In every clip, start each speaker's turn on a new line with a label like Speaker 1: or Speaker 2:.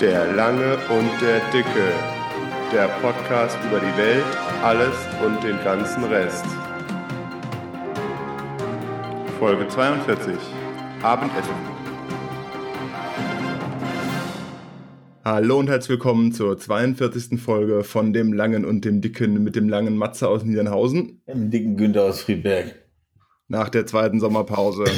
Speaker 1: Der Lange und der Dicke. Der Podcast über die Welt, alles und den ganzen Rest. Folge 42. Abendessen. Hallo und herzlich willkommen zur 42. Folge von dem Langen und dem Dicken mit dem langen Matze aus Niedernhausen.
Speaker 2: Dem dicken Günther aus Friedberg.
Speaker 1: Nach der zweiten Sommerpause.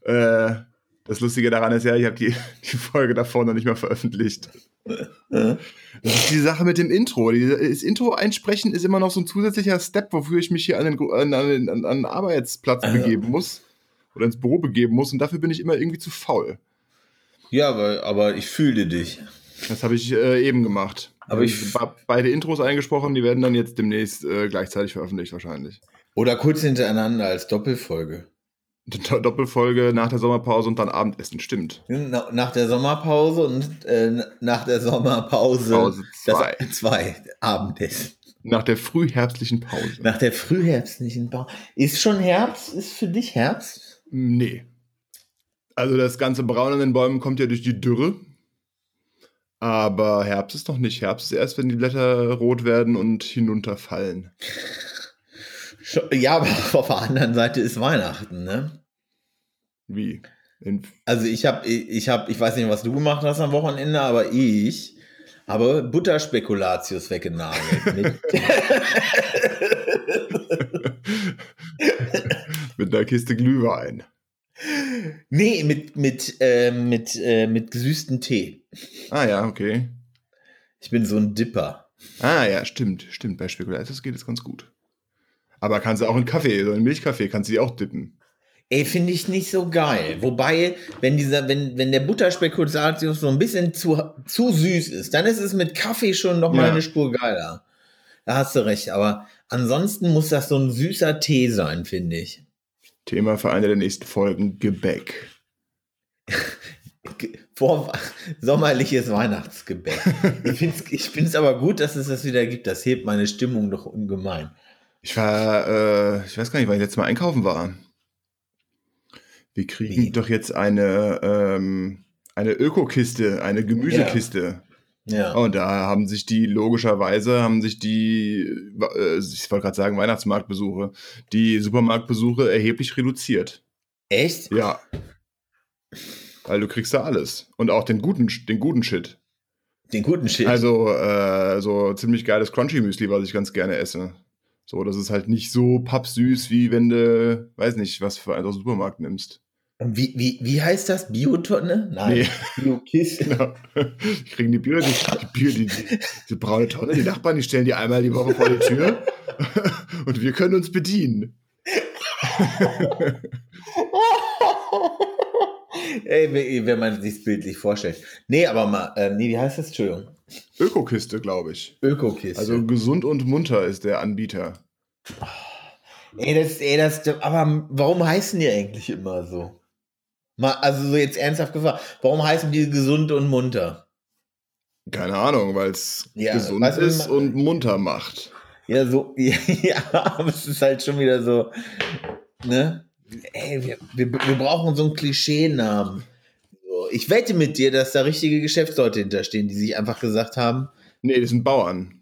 Speaker 1: äh, das Lustige daran ist ja, ich habe die, die Folge davor noch nicht mal veröffentlicht. Das ist die Sache mit dem Intro. Das Intro einsprechen ist immer noch so ein zusätzlicher Step, wofür ich mich hier an den, an, an, an den Arbeitsplatz
Speaker 2: Ja.
Speaker 1: begeben muss oder ins Büro begeben muss und dafür bin ich immer irgendwie zu faul.
Speaker 2: Ja, aber, aber ich fühle dich.
Speaker 1: Das habe ich äh, eben gemacht.
Speaker 2: Aber ich-
Speaker 1: Be- beide Intros eingesprochen, die werden dann jetzt demnächst äh, gleichzeitig veröffentlicht wahrscheinlich.
Speaker 2: Oder kurz hintereinander als Doppelfolge.
Speaker 1: Do- Doppelfolge nach der Sommerpause und dann Abendessen, stimmt.
Speaker 2: Na- Nach der Sommerpause und äh, nach der Sommerpause
Speaker 1: Pause
Speaker 2: das
Speaker 1: zwei.
Speaker 2: zwei Abendessen.
Speaker 1: Nach der frühherbstlichen Pause.
Speaker 2: Nach der frühherbstlichen Pause. Ist schon Herbst? Ist für dich Herbst?
Speaker 1: Nee. Also das ganze Braun an den Bäumen kommt ja durch die Dürre. Aber Herbst ist noch nicht. Herbst ist erst, wenn die Blätter rot werden und hinunterfallen.
Speaker 2: Ja, aber auf der anderen Seite ist Weihnachten, ne?
Speaker 1: Wie? In,
Speaker 2: Also ich habe, ich habe, ich weiß nicht, was du gemacht hast am Wochenende, aber ich habe Butterspekulatius weggenagelt. Mit,
Speaker 1: mit einer Kiste Glühwein.
Speaker 2: nee, mit, mit, äh, mit, äh, mit gesüßtem Tee.
Speaker 1: Ah ja, okay.
Speaker 2: Ich bin so ein Dipper.
Speaker 1: Ah ja, stimmt, stimmt. Bei Spekulatius geht es ganz gut. Aber kannst du auch in Kaffee, so in Milchkaffee, kannst du die auch dippen.
Speaker 2: Ey, finde ich nicht so geil. Wobei, wenn dieser, wenn, wenn der Butterspekulatius so ein bisschen zu, zu süß ist, dann ist es mit Kaffee schon noch mal
Speaker 1: Ja.
Speaker 2: eine Spur geiler. Da hast du recht. Aber ansonsten muss das so ein süßer Tee sein, finde ich.
Speaker 1: Thema für eine der nächsten Folgen: Gebäck.
Speaker 2: Ge- Vor sommerliches Weihnachtsgebäck. Ich finde es ich find's aber gut, dass es das wieder gibt. Das hebt meine Stimmung doch ungemein.
Speaker 1: Ich war, äh, ich weiß gar nicht, wann ich letztes Mal einkaufen war. Wir kriegen
Speaker 2: Wie?
Speaker 1: doch jetzt eine, ähm, eine Ökokiste, eine Gemüsekiste.
Speaker 2: Ja.
Speaker 1: Und da haben sich die, logischerweise, haben sich die, äh, ich wollte gerade sagen, Weihnachtsmarktbesuche, die Supermarktbesuche erheblich reduziert.
Speaker 2: Echt?
Speaker 1: Ja. Weil du kriegst da alles. Und auch den guten, den guten Shit.
Speaker 2: Den guten Shit.
Speaker 1: Also, äh, so ziemlich geiles Crunchy-Müsli, was ich ganz gerne esse. So, das ist halt nicht so pappsüß, wie wenn du, weiß nicht, was für einen aus dem Supermarkt nimmst.
Speaker 2: Wie, wie, wie heißt das? Biotonne? Nein.
Speaker 1: Nee.
Speaker 2: Biokiste.
Speaker 1: Genau. Die kriegen die Bio, die, die, Bio, die, die, die braune Tonne, die Nachbarn, die stellen die einmal die Woche vor die Tür und wir können uns bedienen.
Speaker 2: Ey, wenn- wenn man sich bildlich vorstellt. Nee, aber mal, äh, nee, wie heißt das? Entschuldigung.
Speaker 1: Ökokiste, glaube ich.
Speaker 2: Ökokiste.
Speaker 1: Also gesund und munter ist der Anbieter.
Speaker 2: ey, das, ey, das, aber warum heißen die eigentlich immer so? Mal, also so jetzt ernsthaft gefragt, warum heißen die gesund und munter?
Speaker 1: Keine Ahnung, weil es
Speaker 2: Ja,
Speaker 1: gesund
Speaker 2: weißt
Speaker 1: ist und munter macht.
Speaker 2: Ja, so, ja, aber es ist halt schon wieder so, ne? Ey, wir, wir, wir brauchen so einen Klischeenamen. Ich wette mit dir, dass da richtige Geschäftsleute hinterstehen, die sich einfach gesagt haben,
Speaker 1: Nee, das sind Bauern.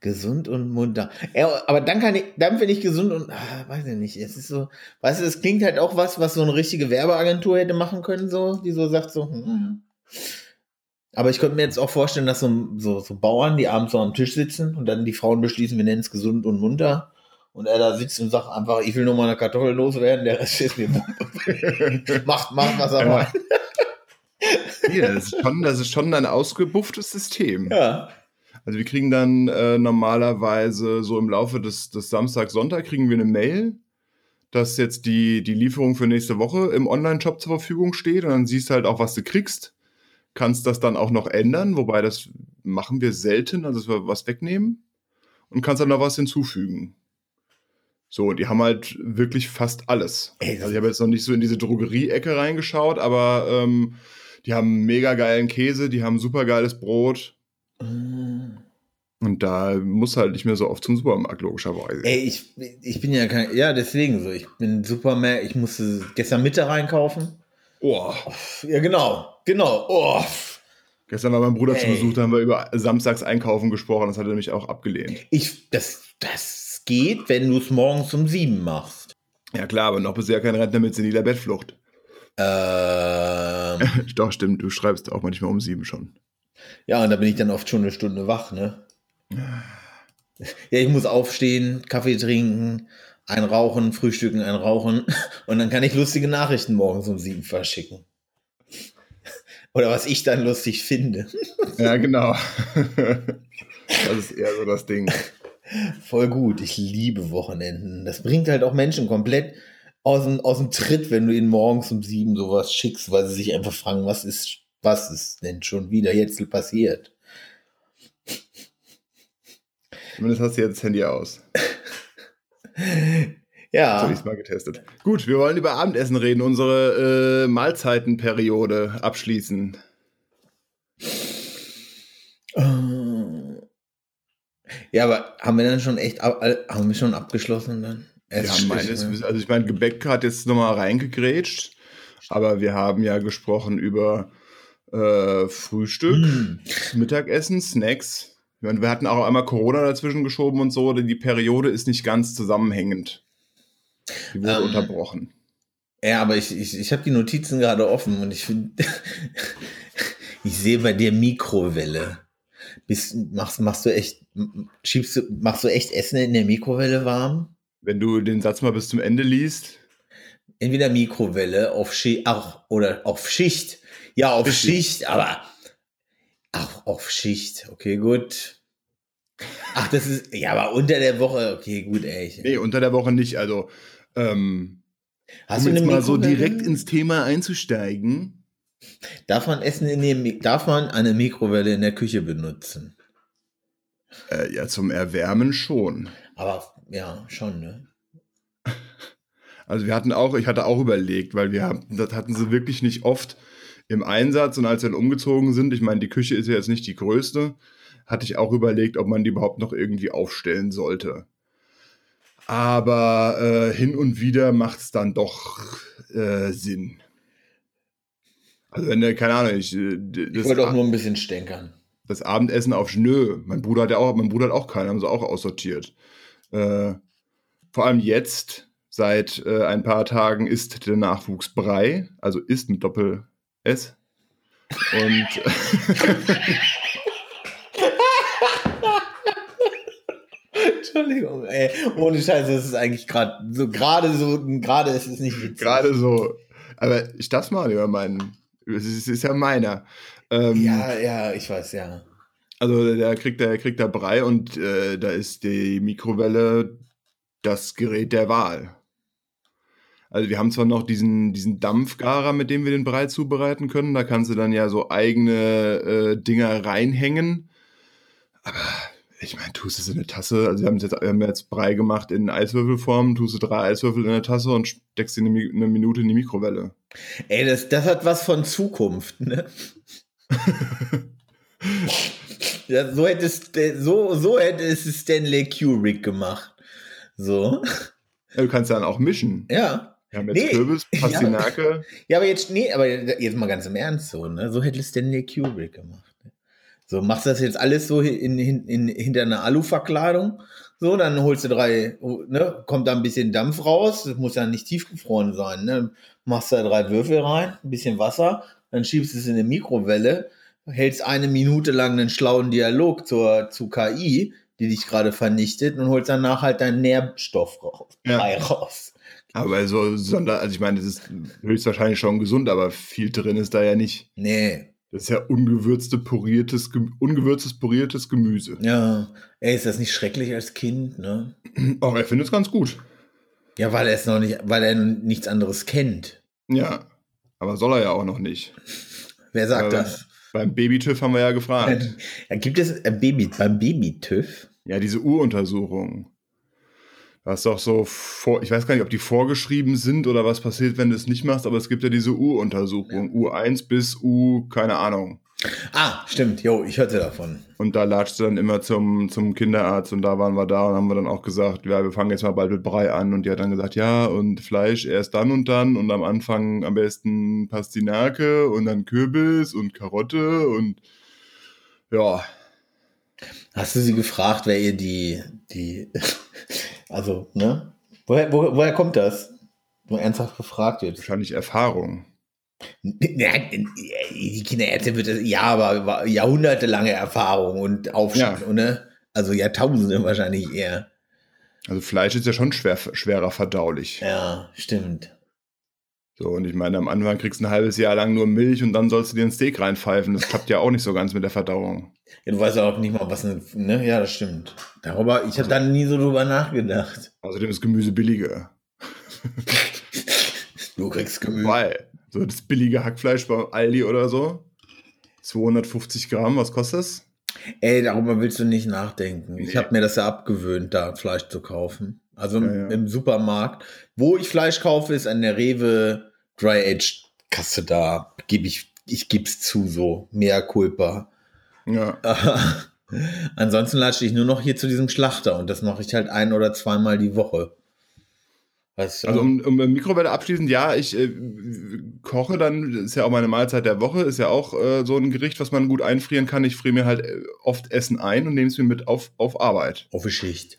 Speaker 2: gesund und munter. Ja, aber dann kann ich, dann bin ich gesund und, ah, weiß ich nicht, es ist so, weißt du, es klingt halt auch was, was so eine richtige Werbeagentur hätte machen können, so, die so sagt so, hm. aber ich könnte mir jetzt auch vorstellen, dass so, so, so Bauern, die abends so am Tisch sitzen und dann die Frauen beschließen, wir nennen es gesund und munter. Und er da sitzt und sagt einfach, ich will nur mal eine Kartoffel loswerden, der Rest ist mir macht, macht, was er
Speaker 1: Ja.
Speaker 2: meint.
Speaker 1: Hier, das, ist schon, das ist schon ein ausgebufftes System.
Speaker 2: Ja.
Speaker 1: Also wir kriegen dann äh, normalerweise so im Laufe des, des Samstag, Sonntag kriegen wir eine Mail, dass jetzt die, die Lieferung für nächste Woche im Online-Shop zur Verfügung steht und dann siehst du halt auch, was du kriegst. Kannst das dann auch noch ändern, wobei das machen wir selten, also dass wir was wegnehmen und kannst dann noch was hinzufügen. So, die haben halt wirklich fast alles.
Speaker 2: Ey,
Speaker 1: Also ich habe jetzt noch nicht so in diese Drogerie-Ecke reingeschaut, aber ähm, die haben mega geilen Käse, die haben super geiles Brot.
Speaker 2: Mm.
Speaker 1: Und da muss halt nicht mehr so oft zum Supermarkt, logischerweise.
Speaker 2: Ey, ich, ich bin ja kein, ja, deswegen so. Ich bin Supermarkt, ich musste gestern Mittag reinkaufen.
Speaker 1: Oh.
Speaker 2: Ja, genau, genau. Oh.
Speaker 1: Gestern war mein Bruder zu
Speaker 2: Ey.
Speaker 1: Besuch, da haben wir über Samstags einkaufen gesprochen, das hat er nämlich auch abgelehnt.
Speaker 2: Ich, das, das geht, wenn du es morgens um sieben machst.
Speaker 1: Ja klar, aber noch bist du ja kein Rentner mit seniler Bettflucht.
Speaker 2: Ähm,
Speaker 1: Doch, stimmt, du schreibst auch manchmal um sieben schon.
Speaker 2: ja, und da bin ich dann oft schon eine Stunde wach, ne? Ja, ich muss aufstehen, Kaffee trinken, ein Rauchen, frühstücken, ein Rauchen und dann kann ich lustige Nachrichten morgens um sieben verschicken. Oder was ich dann lustig finde.
Speaker 1: Ja, genau. das ist eher so das Ding.
Speaker 2: Voll gut. Ich liebe Wochenenden. Das bringt halt auch Menschen komplett aus dem, aus dem Tritt, wenn du ihnen morgens um sieben sowas schickst, weil sie sich einfach fragen, was ist, was ist denn schon wieder jetzt passiert?
Speaker 1: Zumindest hast du jetzt das Handy aus. So
Speaker 2: Ja.
Speaker 1: habe ich es mal getestet. Gut, wir wollen über Abendessen reden, unsere äh, Mahlzeitenperiode abschließen.
Speaker 2: Ja, aber haben wir dann schon echt, all- haben wir schon abgeschlossen dann? Ist-
Speaker 1: meines, also ich meine, Gebäck hat jetzt nochmal reingegrätscht, aber wir haben ja gesprochen über äh, Frühstück,
Speaker 2: Hm.
Speaker 1: Mittagessen, Snacks. Ich meine, wir hatten auch einmal Corona dazwischen geschoben und so, denn die Periode ist nicht ganz zusammenhängend. Die wurde
Speaker 2: Ähm.
Speaker 1: unterbrochen.
Speaker 2: Ja, aber ich, ich, ich habe die Notizen gerade offen und ich finde, ich sehe bei dir Mikrowelle. Bist, machst, machst du echt, schiebst du, machst du echt Essen in der Mikrowelle warm?
Speaker 1: Wenn du den Satz mal bis zum Ende liest,
Speaker 2: Entweder Mikrowelle auf Schicht, auch, oder auf Schicht. Ja, auf. Schicht, aber auch auf Schicht. Okay, gut. Ach, das ist, ja, aber unter der Woche, okay, gut, ey. Ich,
Speaker 1: nee, unter der Woche nicht. Also, ähm,
Speaker 2: Hast
Speaker 1: um
Speaker 2: du
Speaker 1: jetzt mal so direkt ins Thema einzusteigen.
Speaker 2: Darf man Essen in dem, darf man eine Mikrowelle in der Küche benutzen?
Speaker 1: Äh, ja, zum Erwärmen schon.
Speaker 2: Aber ja, schon, ne?
Speaker 1: Also wir hatten auch, ich hatte auch überlegt, weil wir haben, das hatten sie wirklich nicht oft im Einsatz und als wir dann umgezogen sind, ich meine, die Küche ist ja jetzt nicht die größte, hatte ich auch überlegt, ob man die überhaupt noch irgendwie aufstellen sollte. Aber äh, hin und wieder macht es dann doch äh, Sinn. Also wenn du, keine Ahnung, ich, äh,
Speaker 2: Ich
Speaker 1: das,
Speaker 2: wollte auch nur ein bisschen stänkern.
Speaker 1: das Abendessen auf Schnö, mein Bruder hat ja auch, mein Bruder hat auch keinen, haben sie auch aussortiert. Äh, vor allem jetzt, seit äh, ein paar Tagen, ist der Nachwuchs Brei, also ist mit Doppel S. Und
Speaker 2: Entschuldigung, ey. Ohne Scheiße, das ist eigentlich gerade so, gerade so, gerade ist es nicht witzig.
Speaker 1: gerade so, aber ich darf's mal über meinen, es ist, ist ja meiner. Ähm,
Speaker 2: Ja, ja, ich weiß, ja.
Speaker 1: Also der kriegt der kriegt da Brei und äh, da ist die Mikrowelle das Gerät der Wahl. Also wir haben zwar noch diesen, diesen Dampfgarer, mit dem wir den Brei zubereiten können. Da kannst du dann ja so eigene äh, Dinger reinhängen. Aber ich meine, tust es in eine Tasse. Also wir haben jetzt, wir haben jetzt Brei gemacht in Eiswürfelform, tust du drei Eiswürfel in eine Tasse und steckst sie eine, eine Minute in die Mikrowelle.
Speaker 2: Ey, das, das hat was von Zukunft, ne? ja, so hätte es, so, so hätte es Stanley Kubrick gemacht. So.
Speaker 1: Ja, du kannst dann auch mischen.
Speaker 2: Ja.
Speaker 1: Wir haben jetzt
Speaker 2: Nee.
Speaker 1: Kürbis, Pastinake.
Speaker 2: Ja, aber jetzt, nee, aber jetzt mal ganz im Ernst so, ne? So hätte es Stanley Kubrick gemacht. So, machst das jetzt alles so in, in, in, hinter einer Aluverkleidung. So, dann holst du drei, ne, kommt da ein bisschen Dampf raus, das muss ja nicht tiefgefroren sein, ne? Machst da drei Würfel rein, ein bisschen Wasser, dann schiebst es in eine Mikrowelle, hältst eine Minute lang einen schlauen Dialog zur, zu KI, die dich gerade vernichtet und holst danach halt deinen Nährstoff raus,
Speaker 1: Ja.
Speaker 2: Raus.
Speaker 1: Aber so Sonder, also ich meine, das ist höchstwahrscheinlich schon gesund, aber viel drin ist da ja nicht.
Speaker 2: Nee,
Speaker 1: Das ist ja ungewürzte, puriertes, ungewürztes, puriertes Gemüse.
Speaker 2: Ja, ey, ist das nicht schrecklich als Kind, ne?
Speaker 1: Auch er findet es ganz gut.
Speaker 2: Ja, weil er es noch nicht, weil er nichts anderes kennt.
Speaker 1: Ja. Aber soll er ja auch noch nicht.
Speaker 2: Wer sagt
Speaker 1: Aber
Speaker 2: das?
Speaker 1: Beim Babytüv haben wir ja gefragt.
Speaker 2: Ja, gibt es ein Baby, beim Baby-TÜV?
Speaker 1: Ja, diese Uruntersuchung. Das ist doch so vor, ich weiß gar nicht, ob die vorgeschrieben sind oder was passiert, wenn du es nicht machst, aber es gibt ja diese U-Untersuchung. U1 bis U, keine Ahnung.
Speaker 2: Ah, stimmt, jo, ich hörte davon.
Speaker 1: Und da latscht sie dann immer zum, zum Kinderarzt und da waren wir da und haben wir dann auch gesagt, ja, wir fangen jetzt mal bald mit Brei an. Und die hat dann gesagt, ja, und Fleisch erst dann und dann und am Anfang am besten Pastinake und dann Kürbis und Karotte und ja.
Speaker 2: Hast du sie gefragt, wer ihr die, die, also, ne? Woher, wo, woher kommt das? Nur ernsthaft gefragt jetzt.
Speaker 1: Wahrscheinlich Erfahrung.
Speaker 2: Ja, die Kinderärztin wird das, ja, aber jahrhundertelange Erfahrung und Aufstieg, ja. ne? Also Jahrtausende wahrscheinlich eher.
Speaker 1: Also Fleisch ist ja schon schwer, schwerer verdaulich.
Speaker 2: Ja, stimmt.
Speaker 1: So, und ich meine, am Anfang kriegst du ein halbes Jahr lang nur Milch und dann sollst du dir ein Steak reinpfeifen. Das klappt ja auch nicht so ganz mit der Verdauung.
Speaker 2: Ja, du weißt auch nicht mal, was eine, ne? Ja, das stimmt. Darüber, ich habe da nie so drüber nachgedacht.
Speaker 1: Außerdem ist Gemüse billiger.
Speaker 2: du kriegst Gemüse.
Speaker 1: Weil. So das billige Hackfleisch bei Aldi oder so. 250 Gramm, was kostet das?
Speaker 2: Ey, darüber willst du nicht nachdenken. Nee. Ich habe mir das ja abgewöhnt, da Fleisch zu kaufen. Also ja, ja. im, Supermarkt. Wo ich Fleisch kaufe, ist an der Rewe Dry Age Kasse da. Gebe ich, ich geb's zu, so. Mehr Culpa.
Speaker 1: Ja.
Speaker 2: Ansonsten latsche ich nur noch hier zu diesem Schlachter und das mache ich halt ein oder zweimal die Woche.
Speaker 1: Was, also um, um Mikrowelle abschließend, ja, ich äh, koche dann, ist ja auch meine Mahlzeit der Woche, ist ja auch äh, so ein Gericht, was man gut einfrieren kann. Ich friere mir halt äh, oft Essen ein und nehme es mir mit auf, auf Arbeit.
Speaker 2: Auf die Schicht.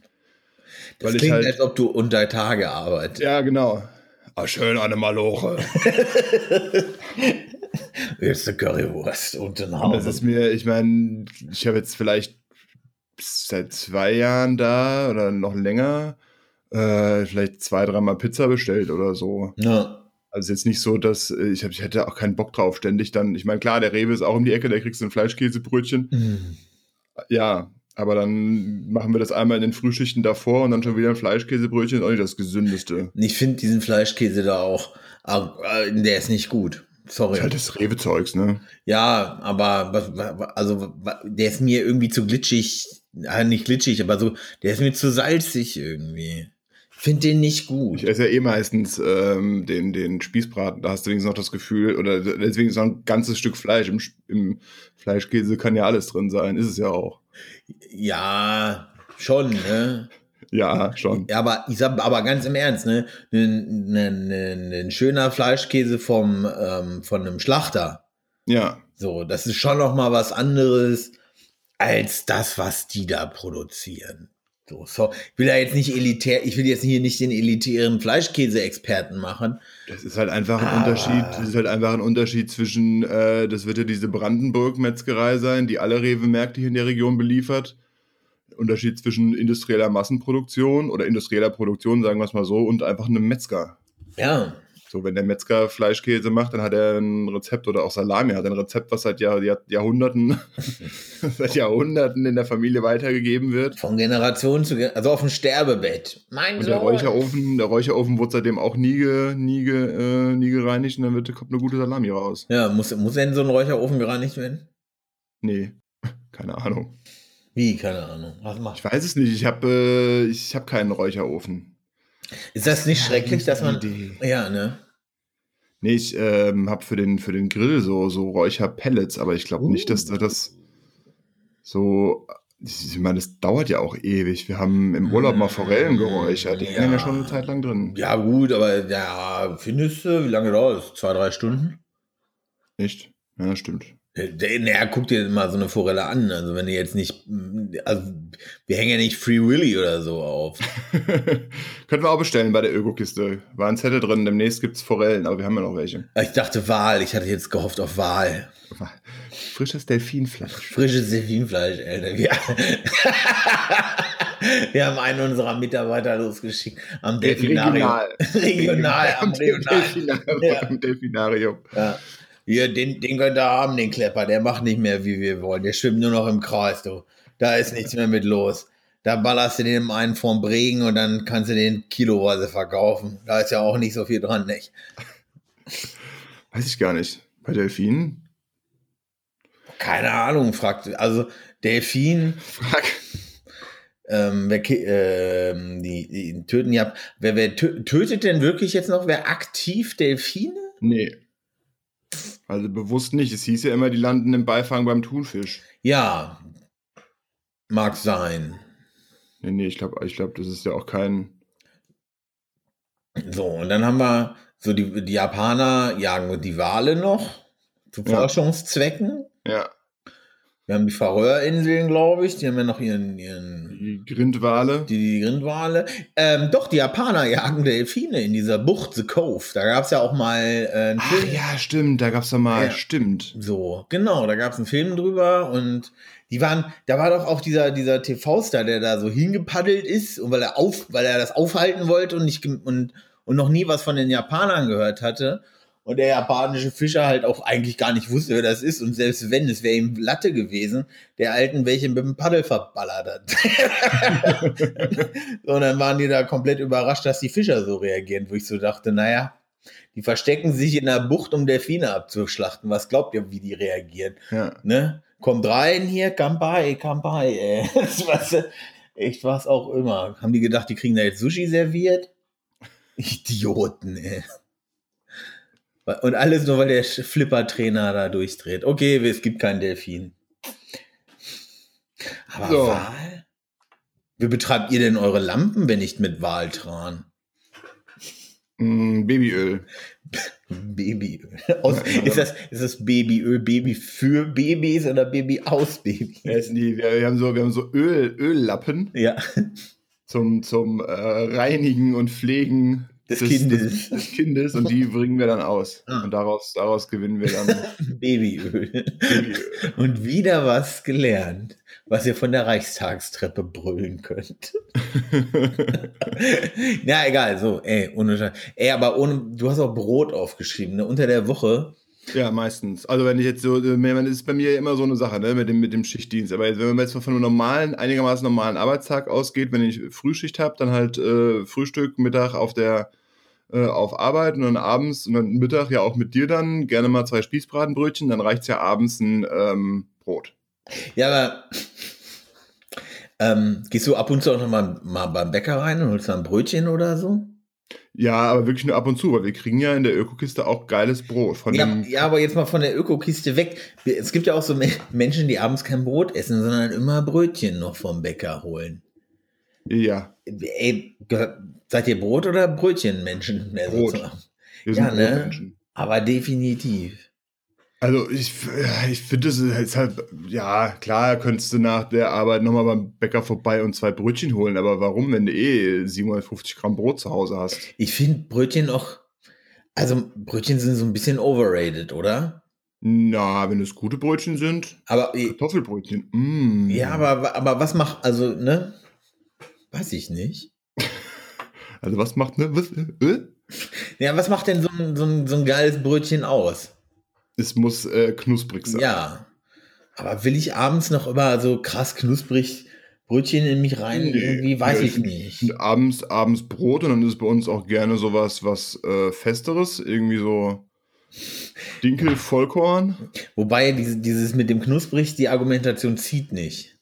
Speaker 2: Das Weil klingt, halt, als ob du unter Tage arbeitest.
Speaker 1: Ja, genau. Ah, schön eine Maloche.
Speaker 2: Jetzt eine Currywurst und ein
Speaker 1: Haus. Das ist mir, ich meine, ich habe jetzt vielleicht seit zwei Jahren da oder noch länger äh, vielleicht zwei, dreimal Pizza bestellt oder so.
Speaker 2: Ja.
Speaker 1: Also jetzt nicht so, dass äh, ich, hab, ich hätte auch keinen Bock drauf, ständig dann. Ich meine, klar, der Rewe ist auch um die Ecke, da kriegst du ein Fleischkäsebrötchen. Mhm. Ja, aber dann machen wir das einmal in den Frühschichten davor und dann schon wieder ein Fleischkäsebrötchen, ist auch nicht das gesündeste.
Speaker 2: Ich finde diesen Fleischkäse da auch, äh, der ist nicht gut. Sorry. Das ist
Speaker 1: halt das Rewe-Zeugs, ne?
Speaker 2: Ja, aber also der ist mir irgendwie zu glitschig, nicht glitschig, aber so, der ist mir zu salzig irgendwie finde den nicht gut.
Speaker 1: Ich esse ja eh meistens ähm, den, den Spießbraten. Da hast du wenigstens noch das Gefühl, oder deswegen ist noch ein ganzes Stück Fleisch. Im, Im Fleischkäse kann ja alles drin sein. Ist es ja auch.
Speaker 2: Ja, schon, ne?
Speaker 1: Ja, schon.
Speaker 2: Aber ich sag aber ganz im Ernst, ne? Ein, ein, ein, ein schöner Fleischkäse vom, ähm, von einem Schlachter.
Speaker 1: Ja.
Speaker 2: So, das ist schon noch mal was anderes als das, was die da produzieren. So, so, ich will ja jetzt nicht elitär, ich will jetzt hier nicht den elitären Fleischkäse-Experten machen.
Speaker 1: Das ist halt einfach ein aber Unterschied, das ist halt einfach ein Unterschied zwischen, äh, das wird ja diese Brandenburg-Metzgerei sein, die alle Rewe-Märkte hier in der Region beliefert. Unterschied zwischen industrieller Massenproduktion oder industrieller Produktion, sagen wir es mal so, und einfach einem Metzger.
Speaker 2: Ja.
Speaker 1: So, wenn der Metzger Fleischkäse macht, dann hat er ein Rezept oder auch Salami hat ein Rezept, was seit Jahr, Jahr, Jahrhunderten, seit Jahrhunderten in der Familie weitergegeben wird.
Speaker 2: Von Generation zu Generation, also auf dem Sterbebett.
Speaker 1: Mein und der Räucherofen, der Räucherofen wurde seitdem auch nie, ge, nie, ge, äh, nie gereinigt und dann wird, kommt eine gute Salami raus.
Speaker 2: Ja, muss, muss denn so ein Räucherofen gereinigt werden?
Speaker 1: Nee, keine Ahnung.
Speaker 2: Wie, keine Ahnung?
Speaker 1: Was macht? Ich weiß es nicht, ich habe äh, ich hab keinen Räucherofen.
Speaker 2: Ist das nicht schrecklich, dass man. Idee. Ja, ne?
Speaker 1: Nee, ich ähm, habe für den, für den Grill so, so Räucherpellets, aber ich glaube uh. nicht, dass da das so. Ich meine, das dauert ja auch ewig. Wir haben im Urlaub mal Forellen geräuchert. Die ja. hängen ja schon eine Zeit lang drin.
Speaker 2: Ja, gut, aber ja, findest du, wie lange dauert es? Zwei, drei Stunden?
Speaker 1: Nicht? Ja, stimmt.
Speaker 2: Naja, guck dir mal so eine Forelle an. Also wenn du jetzt nicht, also wir hängen ja nicht Free Willy oder so auf.
Speaker 1: Könnten wir auch bestellen bei der Ökokiste. War ein Zettel drin, demnächst gibt es Forellen, aber wir haben ja noch welche.
Speaker 2: Ich dachte Wal, ich hatte jetzt gehofft auf Wal.
Speaker 1: Frisches Delfinfleisch.
Speaker 2: Frisches Delfinfleisch, Alter. Wir, wir haben einen unserer Mitarbeiter losgeschickt am Delfinarium. Regional. Regional, am,
Speaker 1: Delfinarium. Ja. Am Delfinarium.
Speaker 2: Ja. Hier, den, den könnt ihr haben, den Klepper. Der macht nicht mehr, wie wir wollen. Der schwimmt nur noch im Kreis, du. Da ist nichts mehr mit los. Da ballerst du den einen vorm Bregen und dann kannst du den kiloweise verkaufen. Da ist ja auch nicht so viel dran, nicht?
Speaker 1: Weiß ich gar nicht. Bei Delfinen?
Speaker 2: Keine Ahnung, fragt. Also, Delfin.
Speaker 1: Frag.
Speaker 2: Ähm, wer, ähm, die, die töten ja. Wer, wer tötet denn wirklich jetzt noch? Wer aktiv Delfine?
Speaker 1: Nee. Also bewusst nicht. Es hieß ja immer, die landen im Beifang beim Thunfisch.
Speaker 2: Ja, mag sein.
Speaker 1: Nee, nee, ich glaube, ich glaub, das ist ja auch kein.
Speaker 2: So, und dann haben wir so die, die Japaner jagen die Wale noch zu
Speaker 1: Ja.
Speaker 2: Forschungszwecken.
Speaker 1: Ja,
Speaker 2: Wir haben die Färöerinseln, glaube ich. Die haben ja noch ihren, ihren
Speaker 1: die Grindwale.
Speaker 2: die, die Grindwale. Ähm, doch, die Japaner jagen Delfine in dieser Bucht, The Cove. Da gab es ja auch mal äh, einen
Speaker 1: Ach
Speaker 2: Film.
Speaker 1: ja, stimmt, da gab's doch mal,
Speaker 2: Ja.
Speaker 1: stimmt.
Speaker 2: So, genau, da gab es einen Film drüber und die waren, da war doch auch dieser, dieser TV-Star, der da so hingepaddelt ist und weil er auf, weil er das aufhalten wollte und nicht und, und noch nie was von den Japanern gehört hatte. Und der japanische Fischer halt auch eigentlich gar nicht wusste, wer das ist. Und selbst wenn, es wäre ihm Latte gewesen, der alten welche mit dem Paddel verballert hat. so, und dann waren die da komplett überrascht, dass die Fischer so reagieren, wo ich so dachte, naja, die verstecken sich in der Bucht, um Delfine abzuschlachten. Was glaubt ihr, wie die reagieren?
Speaker 1: Ja.
Speaker 2: Ne? Kommt rein hier, Kampai, Kampai, ey. Echt was auch immer. Haben die gedacht, die kriegen da jetzt Sushi serviert? Idioten, ey. Und alles nur, weil der Flipper-Trainer da durchdreht. Okay, es gibt keinen Delfin. Aber
Speaker 1: So.
Speaker 2: Wal? Wie betreibt ihr denn eure Lampen, wenn nicht mit Waltran?
Speaker 1: Mm, Babyöl.
Speaker 2: Babyöl. Aus,
Speaker 1: Ja,
Speaker 2: ist, das, ist das Babyöl Baby für Babys oder Baby aus Babys?
Speaker 1: Ja, ist die, wir, wir haben so, wir haben so Öl, Öllappen
Speaker 2: Ja,
Speaker 1: zum, zum äh, Reinigen und Pflegen
Speaker 2: Des Kindes.
Speaker 1: Des, des Kindes und die bringen wir dann aus.
Speaker 2: Ah.
Speaker 1: Und daraus, daraus gewinnen wir dann
Speaker 2: Babyöl.
Speaker 1: Babyöl.
Speaker 2: Und wieder was gelernt, was ihr von der Reichstagstreppe brüllen könnt. ja, egal, so, ey, ohne Scheiß. Ey, aber ohne, du hast auch Brot aufgeschrieben, ne? Unter der Woche.
Speaker 1: Ja, meistens. Also wenn ich jetzt so, man ist bei mir immer so eine Sache, ne, mit dem, mit dem Schichtdienst. Aber wenn man jetzt von einem normalen, einigermaßen normalen Arbeitstag ausgeht, wenn ich Frühschicht habe, dann halt äh, Frühstück, Mittag auf der äh, auf Arbeit und dann abends und dann Mittag ja auch mit dir dann gerne mal zwei Spießbratenbrötchen, dann reicht's ja abends ein ähm, Brot.
Speaker 2: Ja, aber ähm, gehst du ab und zu auch noch mal, mal beim Bäcker rein und holst da ein Brötchen oder so?
Speaker 1: Ja, aber wirklich nur ab und zu, weil wir kriegen ja in der Ökokiste auch geiles Brot. Von
Speaker 2: Ja, ja, aber jetzt mal von der Ökokiste weg. Es gibt ja auch so Me- Menschen, die abends kein Brot essen, sondern immer Brötchen noch vom Bäcker holen.
Speaker 1: ja,
Speaker 2: Ey, gehört, seid ihr Brot- oder Brötchenmenschen? mehr
Speaker 1: Brot.
Speaker 2: sozusagen?
Speaker 1: wir
Speaker 2: Ja, ne? Aber definitiv.
Speaker 1: Also ich, ja, ich finde es ist halt, ja, klar, könntest du nach der Arbeit nochmal beim Bäcker vorbei und zwei Brötchen holen, aber warum, wenn du eh 750 Gramm Brot zu Hause hast?
Speaker 2: Ich finde Brötchen auch, also Brötchen sind so ein bisschen overrated, oder?
Speaker 1: Na, wenn es gute Brötchen sind,
Speaker 2: Aber äh,
Speaker 1: Kartoffelbrötchen, mm.
Speaker 2: ja, aber, aber was macht, also, ne? Weiß ich nicht.
Speaker 1: Also was macht, ne, was, äh?
Speaker 2: Ja, was macht denn so ein, so ein, so ein geiles Brötchen aus?
Speaker 1: Es muss äh, knusprig sein.
Speaker 2: Ja. Aber will ich abends noch immer so krass knusprig Brötchen in mich rein?
Speaker 1: Nee.
Speaker 2: Irgendwie weiß
Speaker 1: Ja,
Speaker 2: ich
Speaker 1: ich-
Speaker 2: nicht.
Speaker 1: Abends, abends Brot und dann ist es bei uns auch gerne sowas, was äh, Festeres, irgendwie so Dinkel, Vollkorn
Speaker 2: Wobei diese, dieses mit dem knusprig, die Argumentation zieht nicht.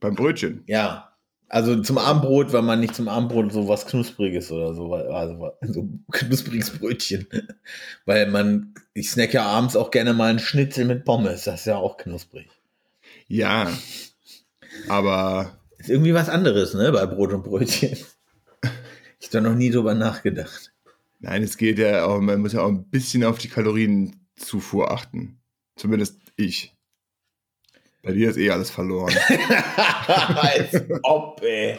Speaker 1: beim Brötchen.
Speaker 2: Ja. Also zum Abendbrot, weil man nicht zum Abendbrot so was Knuspriges oder so, also so knuspriges Brötchen. Weil man, ich snack ja abends auch gerne mal einen Schnitzel mit Pommes, das ist ja auch knusprig.
Speaker 1: Ja, aber
Speaker 2: Ist irgendwie was anderes, ne, bei Brot und Brötchen. Ich habe da noch nie drüber nachgedacht.
Speaker 1: Nein, es geht ja auch, man muss ja auch ein bisschen auf die Kalorienzufuhr achten. Zumindest ich. Bei dir ist eh alles verloren.
Speaker 2: Als ob, ey.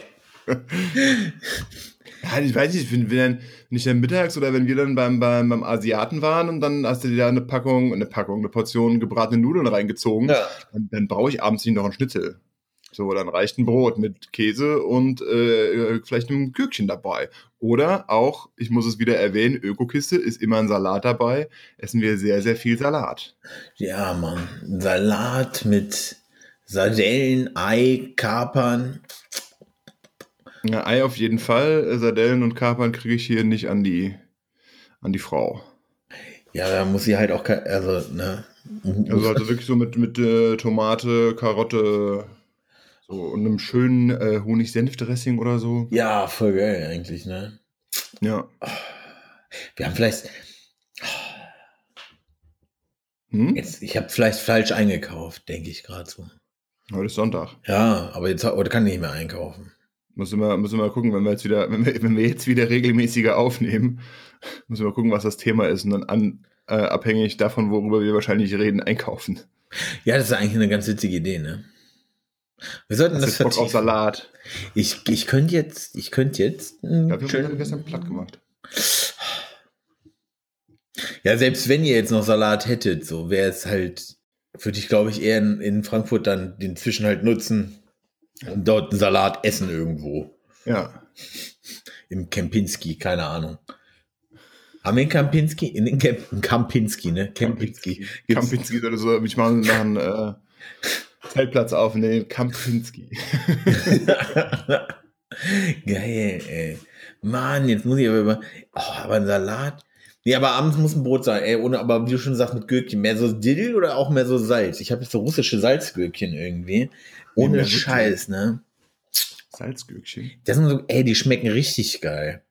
Speaker 1: ja, ich weiß nicht, wenn, wenn, dann, wenn ich dann mittags oder wenn wir dann beim, beim, beim Asiaten waren und dann hast du dir da eine Packung, eine Packung, eine Portion gebratene Nudeln reingezogen,
Speaker 2: Ja.
Speaker 1: dann, dann brauche ich abends nicht noch ein Schnitzel. So, dann reicht ein Brot mit Käse und äh, vielleicht einem Gürkchen dabei. Oder auch, ich muss es wieder erwähnen, Ökokiste ist immer ein Salat dabei. Essen wir sehr, sehr viel Salat.
Speaker 2: Ja, Mann. Salat mit Sardellen, Ei, Kapern.
Speaker 1: Ja, Ei auf jeden Fall. Sardellen und Kapern kriege ich hier nicht an die, an die Frau.
Speaker 2: Ja, da muss sie halt auch, also, ne.
Speaker 1: Also, also wirklich so mit, mit äh, Tomate, Karotte so, und einem schönen äh, Honig-Senf-Dressing oder so.
Speaker 2: ja, voll geil eigentlich, ne.
Speaker 1: Ja.
Speaker 2: Wir haben vielleicht.
Speaker 1: Hm?
Speaker 2: Jetzt, ich habe vielleicht falsch eingekauft, denke ich gerade so.
Speaker 1: Heute ist Sonntag.
Speaker 2: Ja, aber jetzt heute kann ich nicht mehr einkaufen.
Speaker 1: Müssen wir, müssen wir gucken, wenn wir jetzt wieder, wenn wir, wenn wir jetzt wieder regelmäßiger aufnehmen, müssen wir gucken, was das Thema ist und dann an, äh, abhängig davon, worüber wir wahrscheinlich reden, einkaufen.
Speaker 2: Ja, das ist eigentlich eine ganz witzige Idee, ne? Wir sollten das
Speaker 1: du Bock auf. Salat?
Speaker 2: Ich, ich könnte jetzt, ich könnte jetzt. einen
Speaker 1: Ja, wir haben gestern platt gemacht.
Speaker 2: Ja, selbst wenn ihr jetzt noch Salat hättet, so wäre es halt, würde ich glaube ich eher in, in Frankfurt dann den Zwischenhalt nutzen und dort einen Salat essen irgendwo.
Speaker 1: Ja.
Speaker 2: Im Kempinski, keine Ahnung. Haben wir in Kempinski? In in Kempinski, ne? Kempinski. Gibt's-
Speaker 1: Kampinski oder so. Ich mache noch einen äh, Zeltplatz auf in den Kampinski.
Speaker 2: Geil, ey. Mann, jetzt muss ich aber über. Oh, aber ein Salat. Nee, aber abends muss ein Brot sein, ey. Ohne, aber wie du schon sagst, mit Gürkchen. Mehr so Dill oder auch mehr so Salz? Ich habe jetzt so russische Salzgürkchen irgendwie. Ohne
Speaker 1: so
Speaker 2: Scheiß, ne?
Speaker 1: Salzgürkchen.
Speaker 2: Das sind so, ey, die schmecken richtig geil.